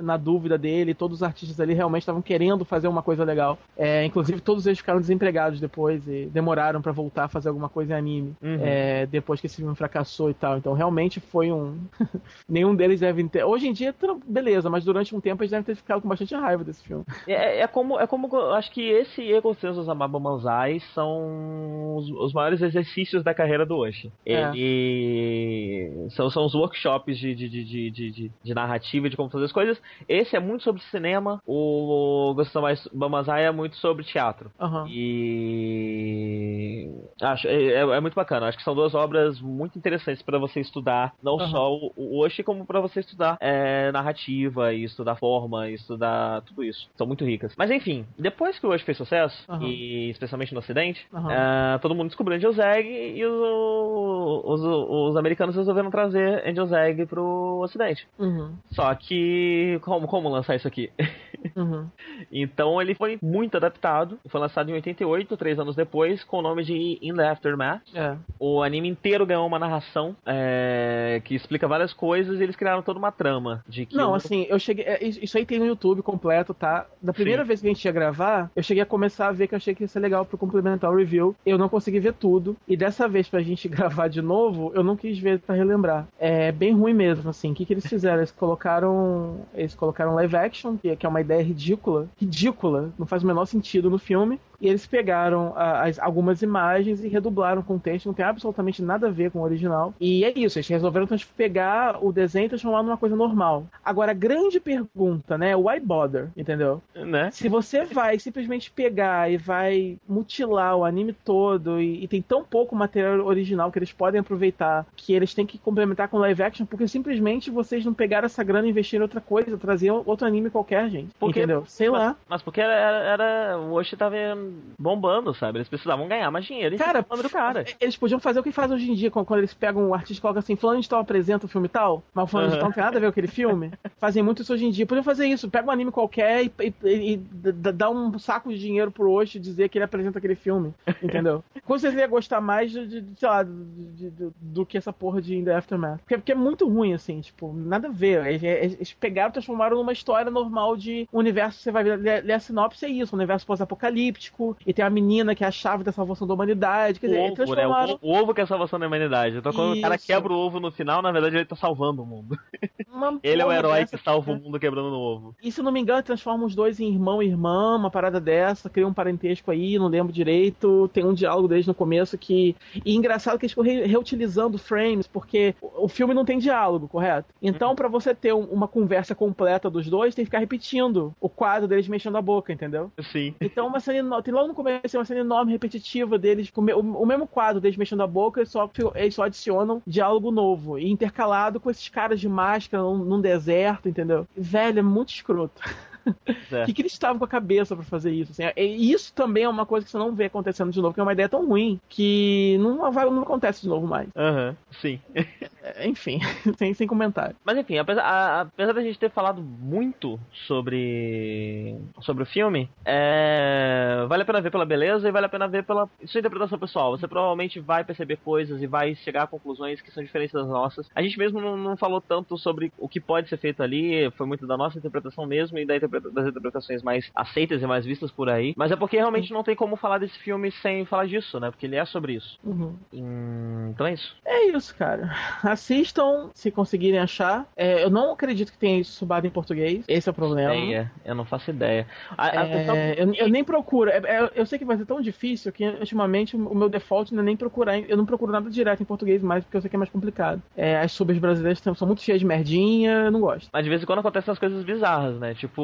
na dúvida dele, todos os artistas ali realmente estavam querendo fazer uma coisa legal. É, inclusive, todos eles ficaram desempregados depois e demoraram para voltar a fazer alguma coisa em anime. Uhum. É, depois que esse filme fracassou e tal. Então, realmente foi um. Nenhum deles deve ter. Hoje em dia, beleza, mas durante um tempo eles devem ter ficado com bastante raiva desse filme. É, é como. É como acho que esse e Ego Sensos Amaba Manzai são os, os, maiores exercícios da carreira do Oshi. É. Ele. São, são os workshops de, de, de, de, de narrativa de como fazer as coisas. Esse é muito sobre cinema. O Gustavo Bamazai é muito sobre teatro. Uhum. E acho é, é, é, muito bacana. Acho que são duas obras muito interessantes para você estudar, não uhum. só o, o Oshi, como para você estudar é, narrativa e estudar forma, e estudar tudo isso. São muito ricas. Mas enfim, depois que o Oshi fez sucesso, uhum. e especialmente no Ocidente, uh, todo mundo descobriu Angel Zag e os, os, os, americanos resolveram trazer Angel Zag pro Ocidente. Uhum. Só que como, como lançar isso aqui? Uhum. então ele foi muito adaptado. Foi lançado em 88, três anos depois, com o nome de In the Aftermath. É. O anime inteiro ganhou uma narração é, que explica várias coisas e eles criaram toda uma trama de que. Não, assim, eu cheguei. É, isso aí tem no YouTube completo, tá? Da primeira Sim. vez que a gente ia gravar, eu cheguei a começar a ver que eu achei que ia ser legal pro complementar o review. Eu não consegui ver tudo. E dessa vez, pra gente gravar de novo, eu não quis ver pra relembrar. É bem ruim mesmo, assim. O que, que eles fizeram? Eles colocaram. Eles colocaram live action, que é uma ideia ridícula. Ridícula. Não faz o menor sentido no filme. E eles pegaram as, algumas imagens e redublaram com o texto, não tem absolutamente nada a ver com o original. E é isso, eles resolveram pegar o desenho e transformar numa coisa normal. Agora, a grande pergunta, né? Why bother? Entendeu? Né? Se você vai simplesmente pegar e vai mutilar o anime todo e, e, tem tão pouco material original que eles podem aproveitar que eles têm que complementar com live action, porque simplesmente vocês não pegaram essa grana e investiram em outra coisa, traziam outro anime qualquer, gente. Porque, entendeu? Sei mas, lá. Mas porque era, era, o Oshi tava bombando, sabe? Eles precisavam ganhar mais dinheiro. Cara, do cara, eles podiam fazer o que fazem hoje em dia, quando eles pegam um artista e colocam assim, fulano de tal apresenta o filme tal, mas o fulano de tal não tem nada a ver com aquele filme. Fazem muito isso hoje em dia. Podiam fazer isso, pega um anime qualquer e, e, e, e dá um saco de dinheiro pro Osh e dizer que ele apresenta aquele filme, entendeu? Com certeza ia gostar mais de, de, de sei lá, de, do que essa porra de In The Aftermath. Porque, porque, é muito ruim, assim, tipo, nada a ver. Eles, eles pegaram e transformaram numa história normal de universo, você vai ler, ler a sinopse, é isso, um universo pós-apocalíptico, e tem a menina que é a chave da salvação da humanidade. Quer dizer, o ovo, transformaram... né? o, o, ovo que é a salvação da humanidade. Então quando Isso. o cara quebra o ovo no final, na verdade ele tá salvando o mundo. ele é o herói que salva o mundo quebrando no ovo. E se não me engano, transforma os dois em irmão e irmã, uma parada dessa, cria um parentesco aí, não lembro direito. Tem um diálogo deles no começo que. E engraçado que eles ficam re reutilizando frames, porque o filme não tem diálogo, correto? Então, hum. para você ter um, uma conversa completa dos dois, tem que ficar repetindo o quadro deles mexendo a boca, entendeu? Sim. Então, uma cena, tem logo no começo uma cena enorme, repetitiva deles, com o, mesmo quadro deles mexendo a boca, só, eles só adicionam diálogo novo, e intercalado com esses caras de máscara num, num deserto, entendeu? Velho, é muito escroto. O é. que, que eles estavam com a cabeça para fazer isso? Assim, é, isso também é uma coisa que você não vê acontecendo de novo, que é uma ideia tão ruim que não, vai, não acontece de novo mais. Aham, uhum, sim. É, enfim, sem, sem comentário. Mas enfim, apesar, a, apesar da gente ter falado muito sobre, sobre o filme, é, vale a pena ver pela beleza e vale a pena ver pela sua interpretação pessoal. Você provavelmente vai perceber coisas e vai chegar a conclusões que são diferentes das nossas. A gente mesmo não, não falou tanto sobre o que pode ser feito ali, foi muito da nossa interpretação mesmo e da interpretação das interpretações mais aceitas e mais vistas por aí. Mas é porque realmente não tem como falar desse filme sem falar disso, né? Porque ele é sobre isso. Uhum. Então é isso. É isso, cara. Assistam se conseguirem achar. É, eu não acredito que tenha isso subado em português. Esse é o problema. Ideia. Eu não faço ideia. A, a é, eu, eu, nem procuro. É, é, eu sei que vai ser tão difícil que ultimamente o meu default não é nem procurar. Eu não procuro nada direto em português mais porque eu sei que é mais complicado. É, as subs brasileiras são, muito cheias de merdinha, eu não gosto. Mas de vez em quando acontecem as coisas bizarras, né? Tipo,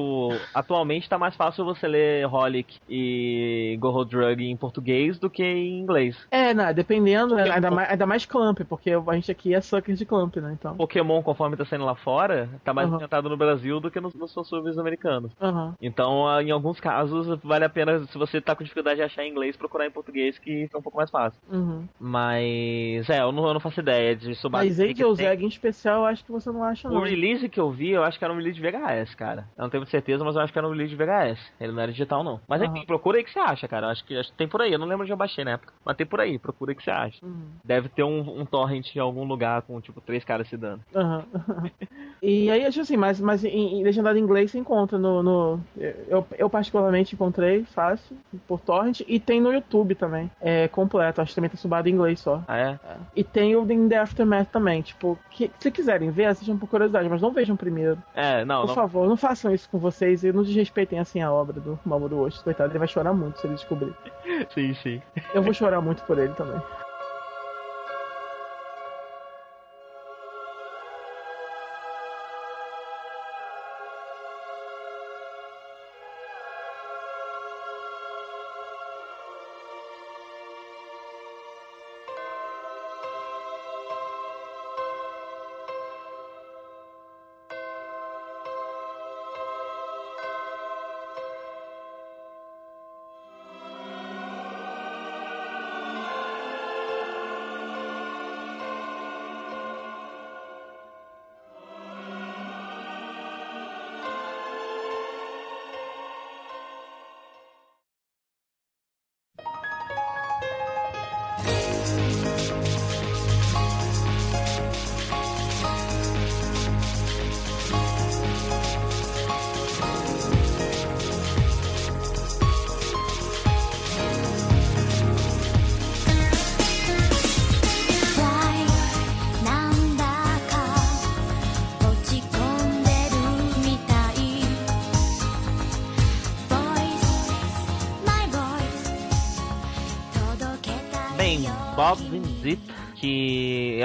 atualmente tá mais fácil você ler Holic e Go Drug em português do que em inglês. É, né, dependendo, né, ainda, mais, ainda mais Clamp, porque a gente aqui é sucker de Clamp, né, então. Pokémon, conforme tá saindo lá fora, tá mais uhum. no Brasil do que nos, nos subs americanos. Uhum. Então, ah, em alguns casos, vale a pena, se você tá com dificuldade de achar em inglês, procurar em português, que fica um pouco mais fácil. Uhum. Mas, é, eu não, eu não faço ideia de sobre Mas Angel Zeg em especial, eu acho que você não acha, não. O release que eu vi, eu acho que era um release de VHS, cara. Eu não tenho certeza, mas eu acho que era um release de VHS. Ele não era digital, não. Mas uhum. enfim, procura aí que você acha, cara. Acho que, acho que tem por aí. Eu não lembro de eu baixei na época. Mas tem por aí, procura aí que você acha. Uhum. Deve ter um, um torrent em algum lugar com, tipo, três caras se dando. Uhum. E aí, acho assim, mas, mas em, em legendado em inglês você encontra no. no eu, eu, particularmente encontrei fácil por torrent e tem no YouTube também. É completo, acho que também tá subado em inglês só. Ah, é? é. E tem o In The Aftermath também. Tipo, que, se quiserem ver, assistam por curiosidade, mas não vejam primeiro. É, não. Por não... favor, não façam isso com vocês e não desrespeitem assim a obra do Mamoru Oshii. Coitado, ele vai chorar muito se ele descobrir. sim, sim. Eu vou chorar muito por ele também.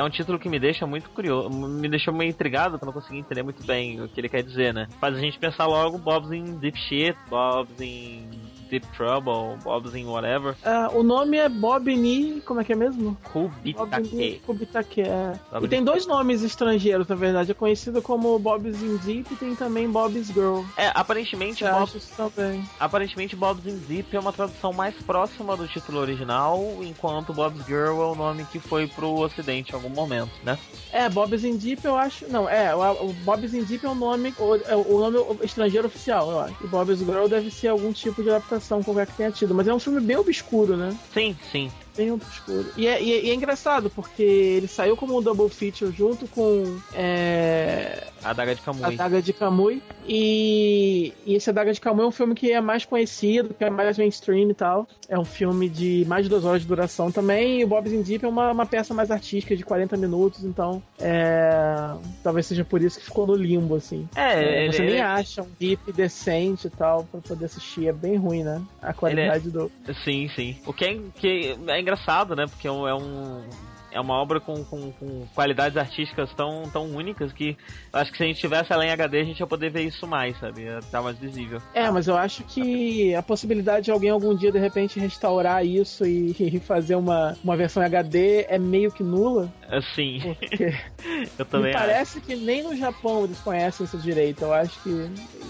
É um título que me deixa muito curioso, me deixou meio intrigado, que eu não consegui entender muito bem o que ele quer dizer, né? Faz a gente pensar logo Bob's in Deep Shit, Bob's in Deep Trouble, Bob's in Whatever. Uh, o nome é Bob Ni, como é que é mesmo? Kubitake. Kubitake, é. Bob e tem dois nomes estrangeiros, na verdade. É conhecido como Bob's in Deep e tem também Bob's Girl. É, aparentemente Bob... também. Aparentemente Bob's in Deep é uma tradução mais próxima do título original, enquanto Bob's Girl é o nome que foi pro ocidente em algum momento, né? É, Bob's in Deep eu acho... Não, é, o Bob's in Deep é o nome, o, é o nome estrangeiro oficial, eu acho. E Bob's Girl deve ser algum tipo de adaptação adaptação qualquer que tenha tido, mas é um filme bem obscuro, né? Sim, sim bem obscuro. E é, e é, e é engraçado, porque ele saiu como um double feature junto com. É, a Daga de Kamui. A Daga de Kamui. E, e esse A Daga de Kamui é um filme que é mais conhecido, que é mais mainstream e tal. É um filme de mais de duas horas de duração também. E o Bob's in Deep é uma, uma peça mais artística de 40 minutos, então. É, talvez seja por isso que ficou no limbo, assim. É, é Você nem acha um deep decente e tal pra poder assistir. É bem ruim, né? A qualidade é... do. Sim, sim. O que é, que é engraçado, né? Porque é um, é, é uma obra com, com, com, qualidades artísticas tão, tão únicas que acho que se a gente tivesse ela em HD a gente ia poder ver isso mais, sabe? Ia estar mais visível. É, mas eu acho que a possibilidade de alguém algum dia de repente restaurar isso e, e fazer uma, uma versão HD é meio que nula. Sim. eu também Me parece acho. que nem no Japão eles conhecem isso direito. Eu acho que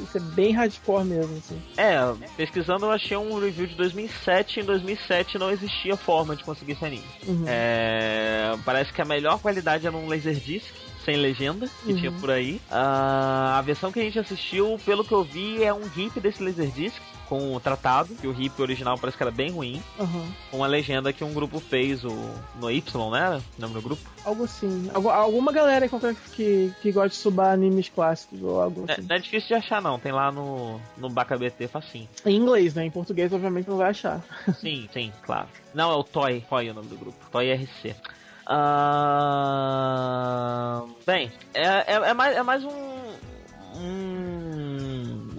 isso é bem hardcore mesmo, assim. É, pesquisando eu achei um review de 2007. Em 2007 não existia forma de conseguir esse anime. Uhum. É, parece que a melhor qualidade era um Laserdisc sem legenda que uhum. tinha por aí. Uh, a versão que a gente assistiu, pelo que eu vi, é um GIF desse Laserdisc com o tratado, que o hip original parece que era bem ruim, uhum. com a legenda que um grupo fez o, no Y, né? O nome do grupo? Algo assim. Algu alguma galera que, que gosta de subar animes clássicos ou algo assim. Não é difícil de achar, não. Tem lá no, no BKBT facinho. Em inglês, né? Em português, obviamente, não vai achar. Sim, sim, claro. Não, é o Toy. Toy é o nome do grupo. Toy RC. Uh... Bem, é, é, é, mais, é mais um, um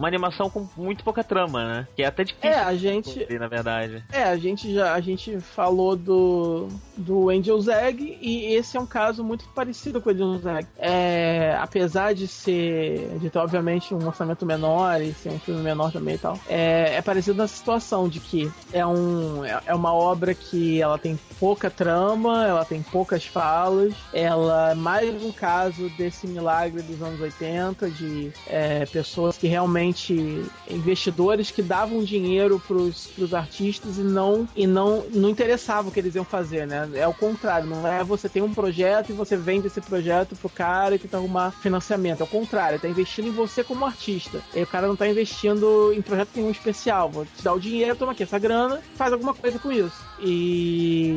uma animação com muito pouca trama, né? Que é até difícil. É, a gente. na verdade. É, a gente já a gente falou do do Angel's Egg e esse é um caso muito parecido com o Angel's Egg. É, apesar de ser de ter obviamente um orçamento menor e ser um filme menor também e tal, é, é parecido na situação de que é um é, é uma obra que ela tem pouca trama, ela tem poucas falas, ela é mais um caso desse milagre dos anos 80 de é, pessoas que realmente basicamente investidores que davam dinheiro pros, pros artistas e não e não não interessava o que eles iam fazer, né? É o contrário, não é você tem um projeto e você vende esse projeto pro cara e tenta arrumar financiamento. É o contrário, tá investindo em você como artista. E o cara não tá investindo em projeto nenhum especial. Vou te dar o dinheiro, toma aqui essa grana, faz alguma coisa com isso. E,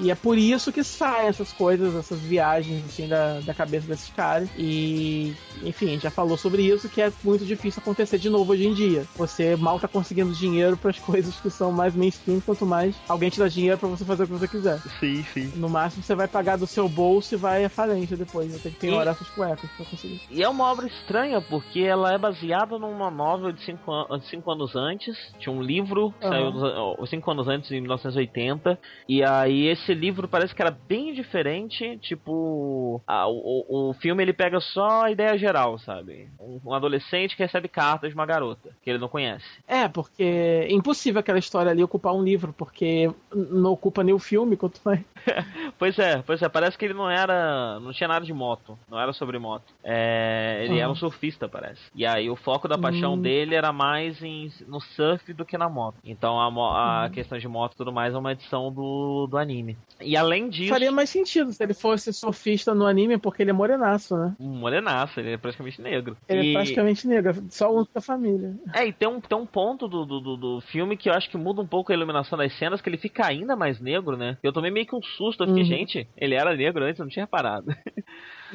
e é por isso que saem essas coisas, essas viagens assim da, da cabeça desses caras. E enfim, já falou sobre isso, que é muito difícil acontecer de novo hoje em dia. Você mal tá conseguindo dinheiro para as coisas que são mais mainstream, quanto mais alguém te dá dinheiro para você fazer o que você quiser. Sim, sim. No máximo você vai pagar do seu bolso e vai à falência depois. Vai ter que penhorar e... essas cuecas pra conseguir. E é uma obra estranha, porque ela é baseada numa novel de 5 an cinco anos antes. Tinha um livro, uhum. saiu 5 anos antes, em 1980. E aí esse livro parece que era bem diferente. Tipo, a, o, o filme ele pega só a ideia geral, sabe? Um, um, adolescente que recebe cartas de uma garota que ele não conhece. É, porque é impossível aquela história ali ocupar um livro, porque não ocupa nem o filme, quanto mais. pois é, pois é, parece que ele não era. não tinha nada de moto, não era sobre moto. É, ele uhum. era um surfista, parece. E aí o foco da paixão uhum. dele era mais em, no surf do que na moto. Então a, a uhum. questão de moto e tudo mais é uma edição do, do anime. E além disso. Faria mais sentido se ele fosse surfista no anime, porque ele é morenaço, né? Um morenaço, ele é praticamente negro. Ele é e... é praticamente negro, só um da família. É, e tem um, tem um ponto do, do, do, filme que eu acho que muda um pouco a iluminação das cenas, que ele fica ainda mais negro, né? Eu tomei meio que um susto, eu fiquei, uhum. gente, ele era negro antes, eu não tinha reparado.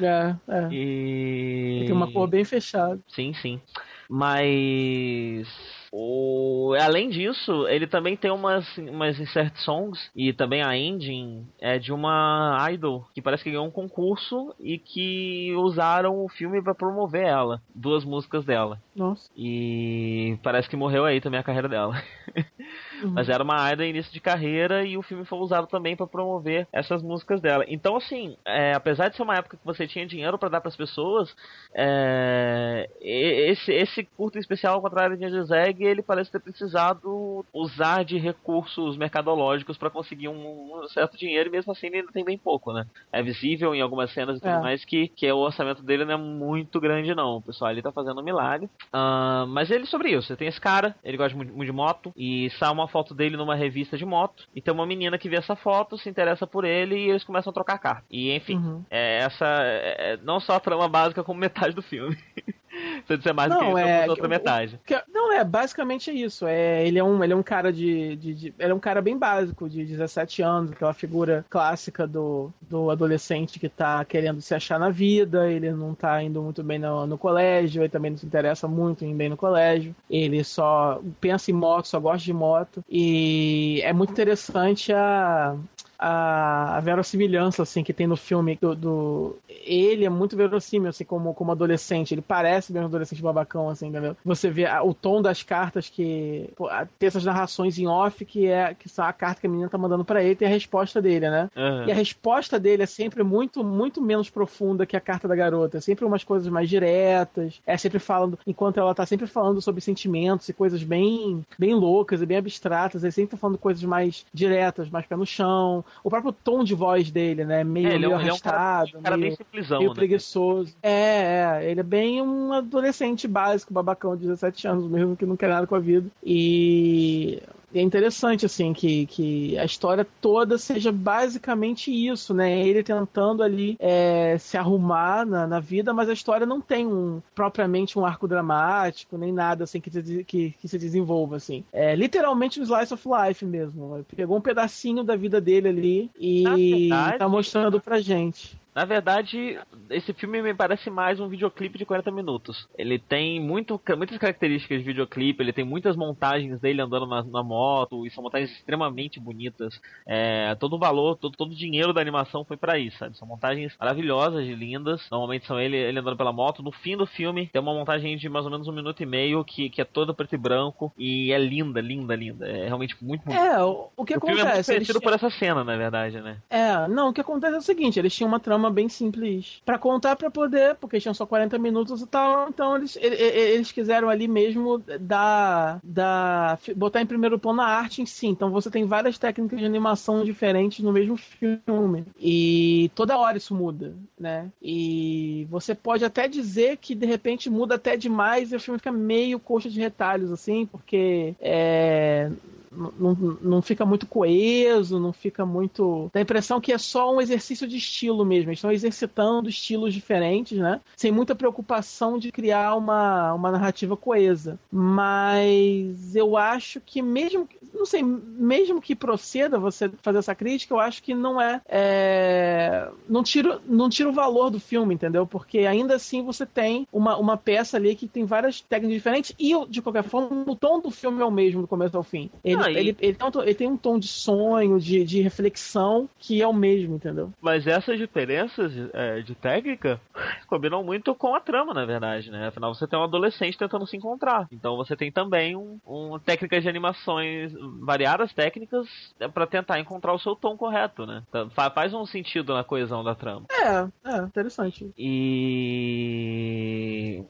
É, é. E... Tem uma cor bem fechada. Sim, sim. Mas o... Além disso, ele também tem umas, umas insert songs e também a ending é de uma idol que parece que ganhou um concurso e que usaram o filme para promover ela. Duas músicas dela. Nossa. E parece que morreu aí também a carreira dela. Uhum. Mas era uma idol início de carreira e o filme foi usado também para promover essas músicas dela. Então, assim, é, apesar de ser uma época que você tinha dinheiro para dar para as pessoas, é, esse, esse curto especial, ao contrário de Zeg, ele parece ter precisado usar de recursos mercadológicos para conseguir um, um, certo dinheiro e mesmo assim ele ainda tem bem pouco, né? É visível em algumas cenas e tudo é. mais que, que o orçamento dele não é muito grande, não. O pessoal ali tá fazendo um milagre. Uh, mas ele sobre isso, você tem esse cara, ele gosta muito de moto e sai uma foto dele numa revista de moto e tem uma menina que vê essa foto, se interessa por ele e eles começam a trocar carta. E enfim, uhum. é essa é, é não só a trama básica como metade do filme. Se disser mais não, do que é, outra metade. Que, não, é basicamente isso. É, ele, é um, ele é um cara de, de, de, Ele é um cara bem básico, de 17 anos, aquela figura clássica do, do adolescente que tá querendo se achar na vida, ele não tá indo muito bem no, no colégio, ele também não se interessa muito em ir bem no colégio. Ele só pensa em moto, só gosta de moto. E é muito interessante a, a, verossimilhança assim que tem no filme do, do, ele é muito verossímil assim como como adolescente. Ele parece bem um adolescente babacão assim entendeu? Você vê a, o tom das cartas que pô, tem essas narrações em off que é que são a carta que a menina tá mandando para ele e a resposta dele né? Uhum. e a resposta dele é sempre muito muito menos profunda que a carta da garota. É sempre umas coisas mais diretas é sempre falando enquanto ela tá sempre falando sobre sentimentos e coisas bem bem loucas e bem abstratas ele sempre tá falando coisas mais diretas mais pé no chão o próprio tom de voz dele, né? Meio, é, é meio arrastado, é um cara, meio, simplesão, meio né? preguiçoso. É, é, ele é bem um adolescente básico, babacão de 17 anos mesmo, que não quer nada com a vida. E é interessante, assim, que, que a história toda seja basicamente isso, né? Ele tentando ali é, se arrumar na, na, vida, mas a história não tem um propriamente um arco dramático, nem nada assim que, que, que se desenvolva, assim. É literalmente um slice of life mesmo. Pegou um pedacinho da vida dele ali e verdade, tá mostrando pra gente. Na verdade, esse filme me parece mais um videoclipe de 40 minutos. Ele tem muito, muitas características de videoclipe, ele tem muitas montagens dele andando na, na moto, e são montagens extremamente bonitas. É, todo o valor, todo, todo o dinheiro da animação foi para isso, sabe? São montagens maravilhosas e lindas. Normalmente são ele, ele andando pela moto. No fim do filme, tem uma montagem de mais ou menos um minuto e meio que, que é toda preto e branco e é linda, linda, linda. É realmente muito bonito. É, o, o que o acontece? Filme é muito conhecido por essa cena, na verdade, né? É, não, o que acontece é o seguinte: eles tinham uma trama trama bem simples para contar para poder, porque tinham só 40 minutos e tal, então eles, eles quiseram ali mesmo dar, dar botar em primeiro plano a arte em si. Então você tem várias técnicas de animação diferentes no mesmo filme e toda hora isso muda, né? E você pode até dizer que de repente muda até demais e o filme fica meio coxa de retalhos assim, porque é não, não fica muito coeso, não fica muito. Dá a impressão que é só um exercício de estilo mesmo. Eles estão exercitando estilos diferentes, né? Sem muita preocupação de criar uma, uma narrativa coesa. Mas eu acho que mesmo. Não sei, mesmo que proceda você fazer essa crítica, eu acho que não é. é não, tira, não tira o valor do filme, entendeu? Porque ainda assim você tem uma, uma peça ali que tem várias técnicas diferentes e, de qualquer forma, o tom do filme é o mesmo do começo ao fim. Ele ele, ele, ele, tem um, ele, tem um, tom de sonho, de, de reflexão, que é o mesmo, entendeu? Mas essas diferenças de, é, de técnica combinam muito com a trama, na verdade, né? Afinal, você tem um adolescente tentando se encontrar. Então você tem também um, um técnicas de animações, variadas técnicas, é, para tentar encontrar o seu tom correto, né? Então, faz um sentido na coesão da trama. É, é, interessante. E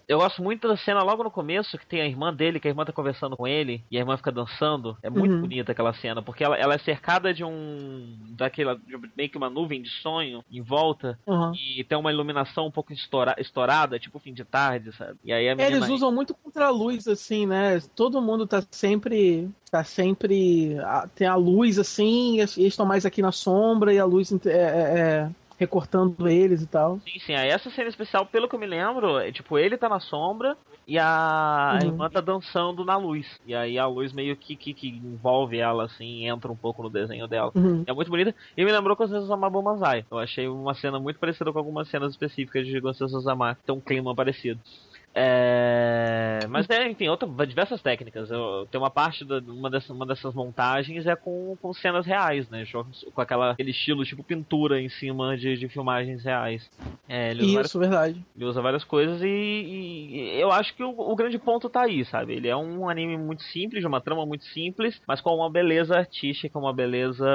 eu gosto muito da cena logo no começo, que tem a irmã dele, que a irmã tá conversando com ele, e a irmã fica dançando. É muito uhum. bonita aquela cena, porque ela, ela é cercada de um. daquela. De meio que uma nuvem de sonho em volta. Uhum. E tem uma iluminação um pouco estoura, estourada, tipo fim de tarde, sabe? E aí a menina... Eles usam muito contra a luz, assim, né? Todo mundo tá sempre. Tá sempre. Tem a luz assim, e eles estão mais aqui na sombra, e a luz é, é, é recortando eles e tal. Sim, sim. Aí essa cena especial, pelo que eu me lembro, é tipo, ele tá na sombra e a uhum. irmã tá dançando na luz. E aí a luz meio que, que, que envolve ela, assim, entra um pouco no desenho dela. Uhum. É muito bonita. E me lembrou Ghost of Tsushima Mazai. Eu achei uma cena muito parecida com algumas cenas específicas de Ghost of Tsushima. Tem um clima parecido. É... Mas é, enfim, outra, diversas técnicas. Eu, tem uma parte da, uma, dessas, uma dessas montagens é com, com cenas reais, né? Com aquela, aquele estilo tipo pintura em cima de, de filmagens reais. É, Isso, várias, verdade. Ele usa várias coisas e, e eu acho que o, o, grande ponto tá aí, sabe? Ele é um anime muito simples, uma trama muito simples, mas com uma beleza artística, uma beleza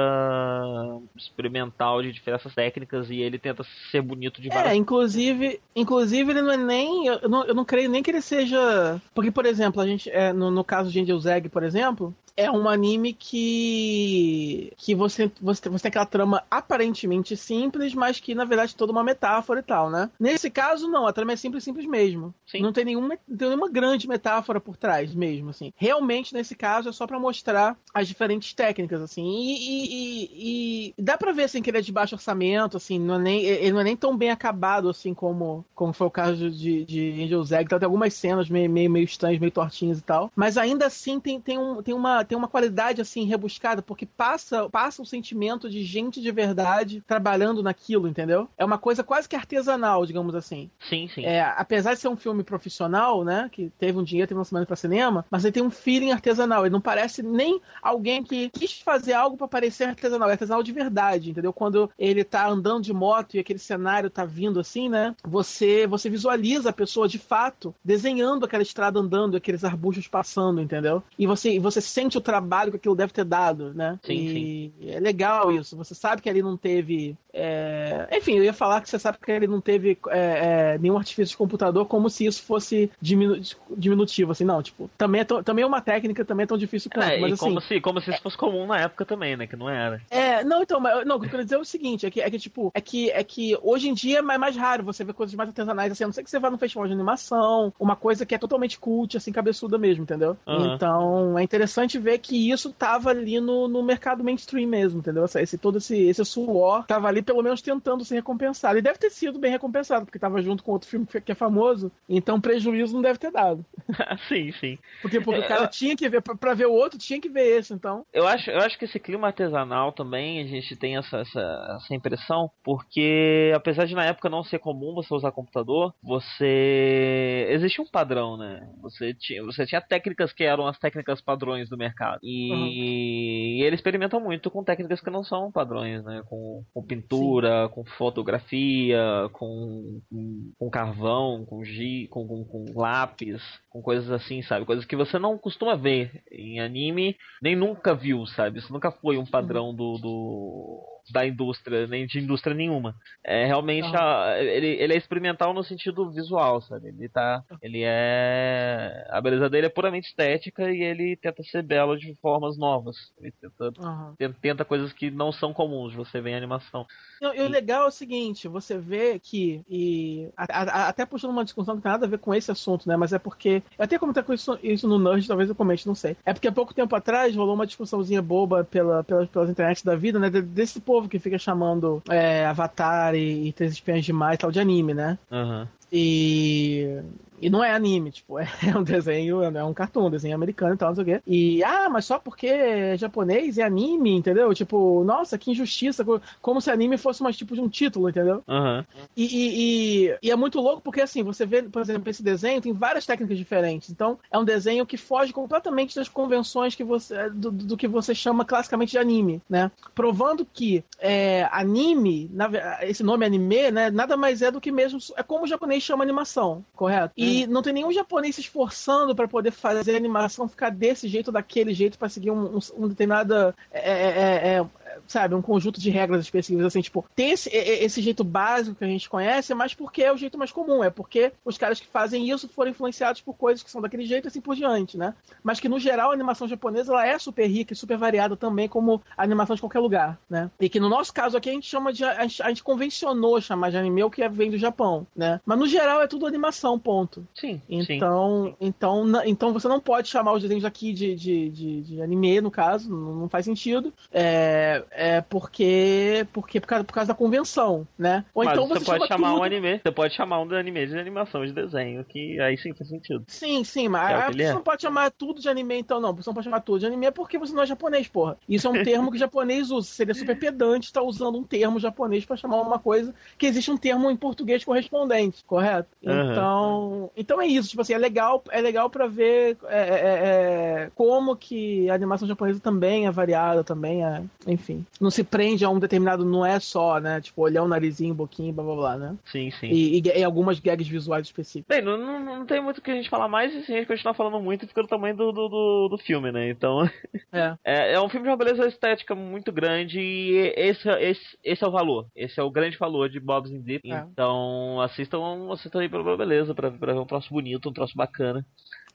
experimental de diversas técnicas e ele tenta ser bonito de várias É, inclusive, inclusive ele não é nem. Eu não, eu não creio nem que ele seja. Porque, por exemplo, a gente. É, no, no caso de Angel Zeg, por exemplo, é um anime que que você, você, você tem aquela trama aparentemente simples, mas que na verdade é toda uma metáfora e tal, né? Nesse caso, não, a trama é simples, simples mesmo. Sim. Não tem nenhuma, não tem nenhuma grande metáfora por trás mesmo, assim. Realmente, nesse caso, é só para mostrar as diferentes técnicas, assim. E, e, e, e, dá pra ver, assim, que ele é de baixo orçamento, assim, não é nem, ele não é nem tão bem acabado, assim, como, como foi o caso de, de Angel Zeg. Então, tem algumas cenas meio, meio, meio estranhas, meio tortinhas e tal. Mas ainda assim tem, tem, um, tem uma tem uma qualidade assim rebuscada, porque passa, passa um sentimento de gente de verdade trabalhando naquilo, entendeu? É uma coisa quase que artesanal, digamos assim. Sim, sim. É, apesar de ser um filme profissional, né, que teve um dinheiro, teve uma semana para cinema, mas ele tem um feeling artesanal. Ele não parece nem alguém que quis fazer algo para parecer artesanal, é artesanal de verdade, entendeu? Quando ele tá andando de moto e aquele cenário tá vindo assim, né? Você você visualiza a pessoa de fato desenhando aquela estrada andando, aqueles arbustos passando, entendeu? E você você sente o trabalho que aquilo deve ter dado, né? Sim, e sim. é legal isso. Você sabe que ali não teve. É... Enfim, eu ia falar que você sabe que ele não teve é, é, nenhum artifício de computador, como se isso fosse diminu... diminutivo, assim, não. Tipo, também é, também é uma técnica, também é tão difícil quanto. É, mas, assim, como, se, como se isso fosse comum na época também, né? Que não era. É, não, então, mas, não, o que eu quero dizer é o seguinte: é que, é que, tipo, é que, é que hoje em dia é mais raro você ver coisas mais artesanais, assim, a não ser que você vá num festival de animação, uma coisa que é totalmente cult, assim, cabeçuda mesmo, entendeu? Uhum. Então, é interessante ver que isso tava ali no, no mercado mainstream mesmo, entendeu? Esse, todo esse, esse suor tava ali pelo menos tentando ser recompensado. E deve ter sido bem recompensado, porque tava junto com outro filme que é famoso, então prejuízo não deve ter dado. sim, sim. Porque, porque é, o cara eu... tinha que ver, pra, pra, ver o outro, tinha que ver esse, então. Eu acho, eu acho que esse clima artesanal também, a gente tem essa, essa, essa impressão, porque apesar de na época não ser comum você usar computador, você. Existe um padrão, né? Você tinha, você tinha técnicas que eram as técnicas padrões do mercado. E uhum. E ele experimenta muito com técnicas que não são padrões, né? Com, com pintura, Sim. com fotografia, com, com, com carvão, com, gi, com, com, com, lápis, com coisas assim, sabe? Coisas que você não costuma ver em anime, nem nunca viu, sabe? Isso nunca foi um padrão do, do da indústria, nem de indústria nenhuma. É realmente a, ele, ele é experimental no sentido visual, sabe? Ele tá. Ele é. A beleza dele é puramente estética e ele tenta ser belo de formas novas. Ele tenta, uhum. tenta, tenta, coisas que não são comuns de você ver em animação. E, o legal é o seguinte, você vê que. E, a, a, até puxando uma discussão que tem nada a ver com esse assunto, né? Mas é porque. Eu até comentei isso, isso no Nerd, talvez eu comente, não sei. É porque há pouco tempo atrás rolou uma discussãozinha boba pela, pela, pelas internet da vida, né? Desse povo que fica chamando é, Avatar e, e Três Espiãs Demais tal de anime, né? Uhum. E e não é anime, tipo, é um desenho, é um cartoon, um desenho americano e tal, não sei o quê. E, ah, mas só porque é japonês e é anime, entendeu? Tipo, nossa, que injustiça, como se anime fosse mais tipo de um título, entendeu? Uhum. E, e, e, e, é muito louco porque, assim, você vê, por exemplo, esse desenho tem várias técnicas diferentes. Então, é um desenho que foge completamente das convenções que você, do, do que você chama classicamente de anime, né? Provando que é, anime, na, esse nome anime, né, nada mais é do que mesmo, é como o japonês chama animação, correto? E hum. não tem nenhum japonês se esforçando para poder fazer a animação ficar desse jeito daquele jeito para seguir um, um, um determinada é, é, é, é sabe, um conjunto de regras específicas, assim, tipo, tem esse, esse jeito básico que a gente conhece, mas porque é o jeito mais comum, é porque os caras que fazem isso foram influenciados por coisas que são daquele jeito e assim por diante, né? Mas que no geral a animação japonesa ela é super rica e super variada também, como a animação de qualquer lugar, né? E que no nosso caso aqui a gente chama de. A gente, a gente convencionou chamar de anime o que vem do Japão, né? Mas no geral é tudo animação, ponto. Sim. Então, sim. então, então você não pode chamar os desenhos aqui de, de, de, de anime, no caso, não, não faz sentido. É, é porque, porque por causa, por causa da convenção, né? Ou Mas então você, você pode chamar tudo... um anime, você pode chamar um anime de animação de desenho, que aí sim faz sentido. Sim, sim, mas é você é. não pode chamar tudo de anime, então não. Você não pode chamar tudo de anime porque você não é japonês, porra. Isso é um termo que o japonês usa. Seria super pedante estar usando um termo japonês para chamar uma coisa que existe um termo em português correspondente, correto? Uhum. Então, então é isso. Tipo assim, é legal, é legal para ver é, é, é, como que a animação japonesa também é variada, também é, enfim. Não se prende a um determinado, não é só, né? Tipo, olhar o narizinho, boquinha, blá blá blá, né? Sim, sim. E, e, e algumas gags visuais específicas. Bem, não, não, não tem muito o que a gente falar mais e se a gente continuar falando muito, fica do tamanho do, do, do, do filme, né? Então. É. é. é. um filme de uma beleza estética muito grande e esse, esse, esse é o valor. Esse é o grande valor de Bob's in Deep. É. Então, assistam, assistam aí pela beleza, pra, pra ver um troço bonito, um troço bacana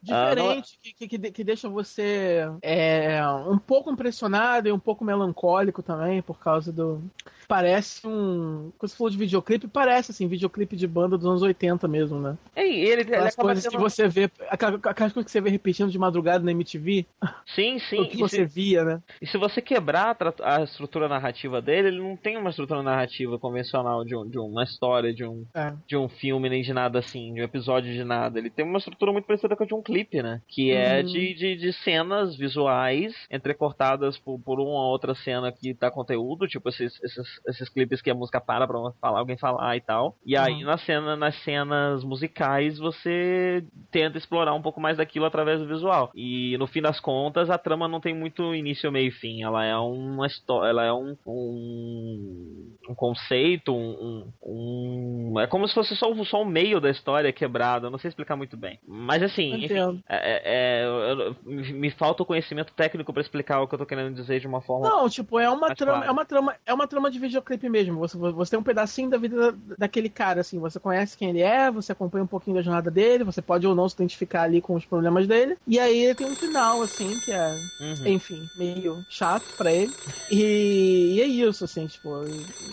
diferente, ah, que, que, que, deixa você é, um pouco impressionado e um pouco melancólico também, por causa do, parece um. Quando você falou de videoclipe, parece assim, videoclipe de banda dos anos 80 mesmo, né? É, ele, ele As coisas que você vê. Aquelas coisas que você vê repetindo de madrugada na MTV. Sim, sim. o que você se, via, né? E se você quebrar a, a, estrutura narrativa dele, ele não tem uma estrutura narrativa convencional de, um, de uma história, de um, é. de um filme, nem de nada assim, de um episódio de nada. Ele tem uma estrutura muito parecida com a de um clipe, né? Que é hum. de, de, de, cenas visuais entrecortadas por, por uma ou outra cena que dá conteúdo, tipo esses, esses esses clipes que a música para pra falar, alguém falar e tal. E uhum. aí na cena, nas cenas musicais você tenta explorar um pouco mais daquilo através do visual. E no fim das contas a trama não tem muito início, meio e fim. Ela é uma história, ela é um, um, um conceito, um, um, é como se fosse só, só o meio da história quebrado. Eu não sei explicar muito bem. Mas assim, enfim, é, é, me falta o conhecimento técnico para explicar o que eu tô querendo dizer de uma forma. Não, tipo, é uma trama, é uma trama, é uma trama de videoclipe mesmo. Você, você tem um pedacinho da vida daquele cara, assim. Você conhece quem ele é, você acompanha um pouquinho da jornada dele, você pode ou não se identificar ali com os problemas dele. E aí ele tem um final, assim, que é, uhum. enfim, meio chato pra ele. E, e, é isso, assim, tipo,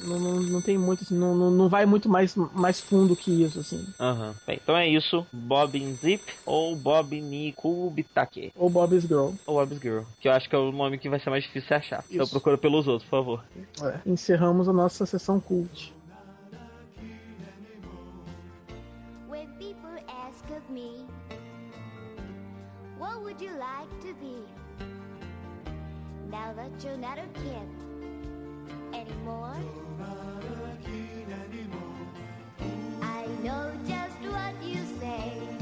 não, não, não tem muito, assim, não, não vai muito mais, mais fundo que isso, assim. Uhum. Bem, então é isso. Bob Zip ou Bob Nikubitake. Ou Bob's Girl. Ou Bob's Girl. Que eu acho que é o nome que vai ser mais difícil de achar. Então isso. Então procura pelos outros, por favor. É. Encerramos a nossa sessão cult. Now that you're not a kid anymore, I know just what you say.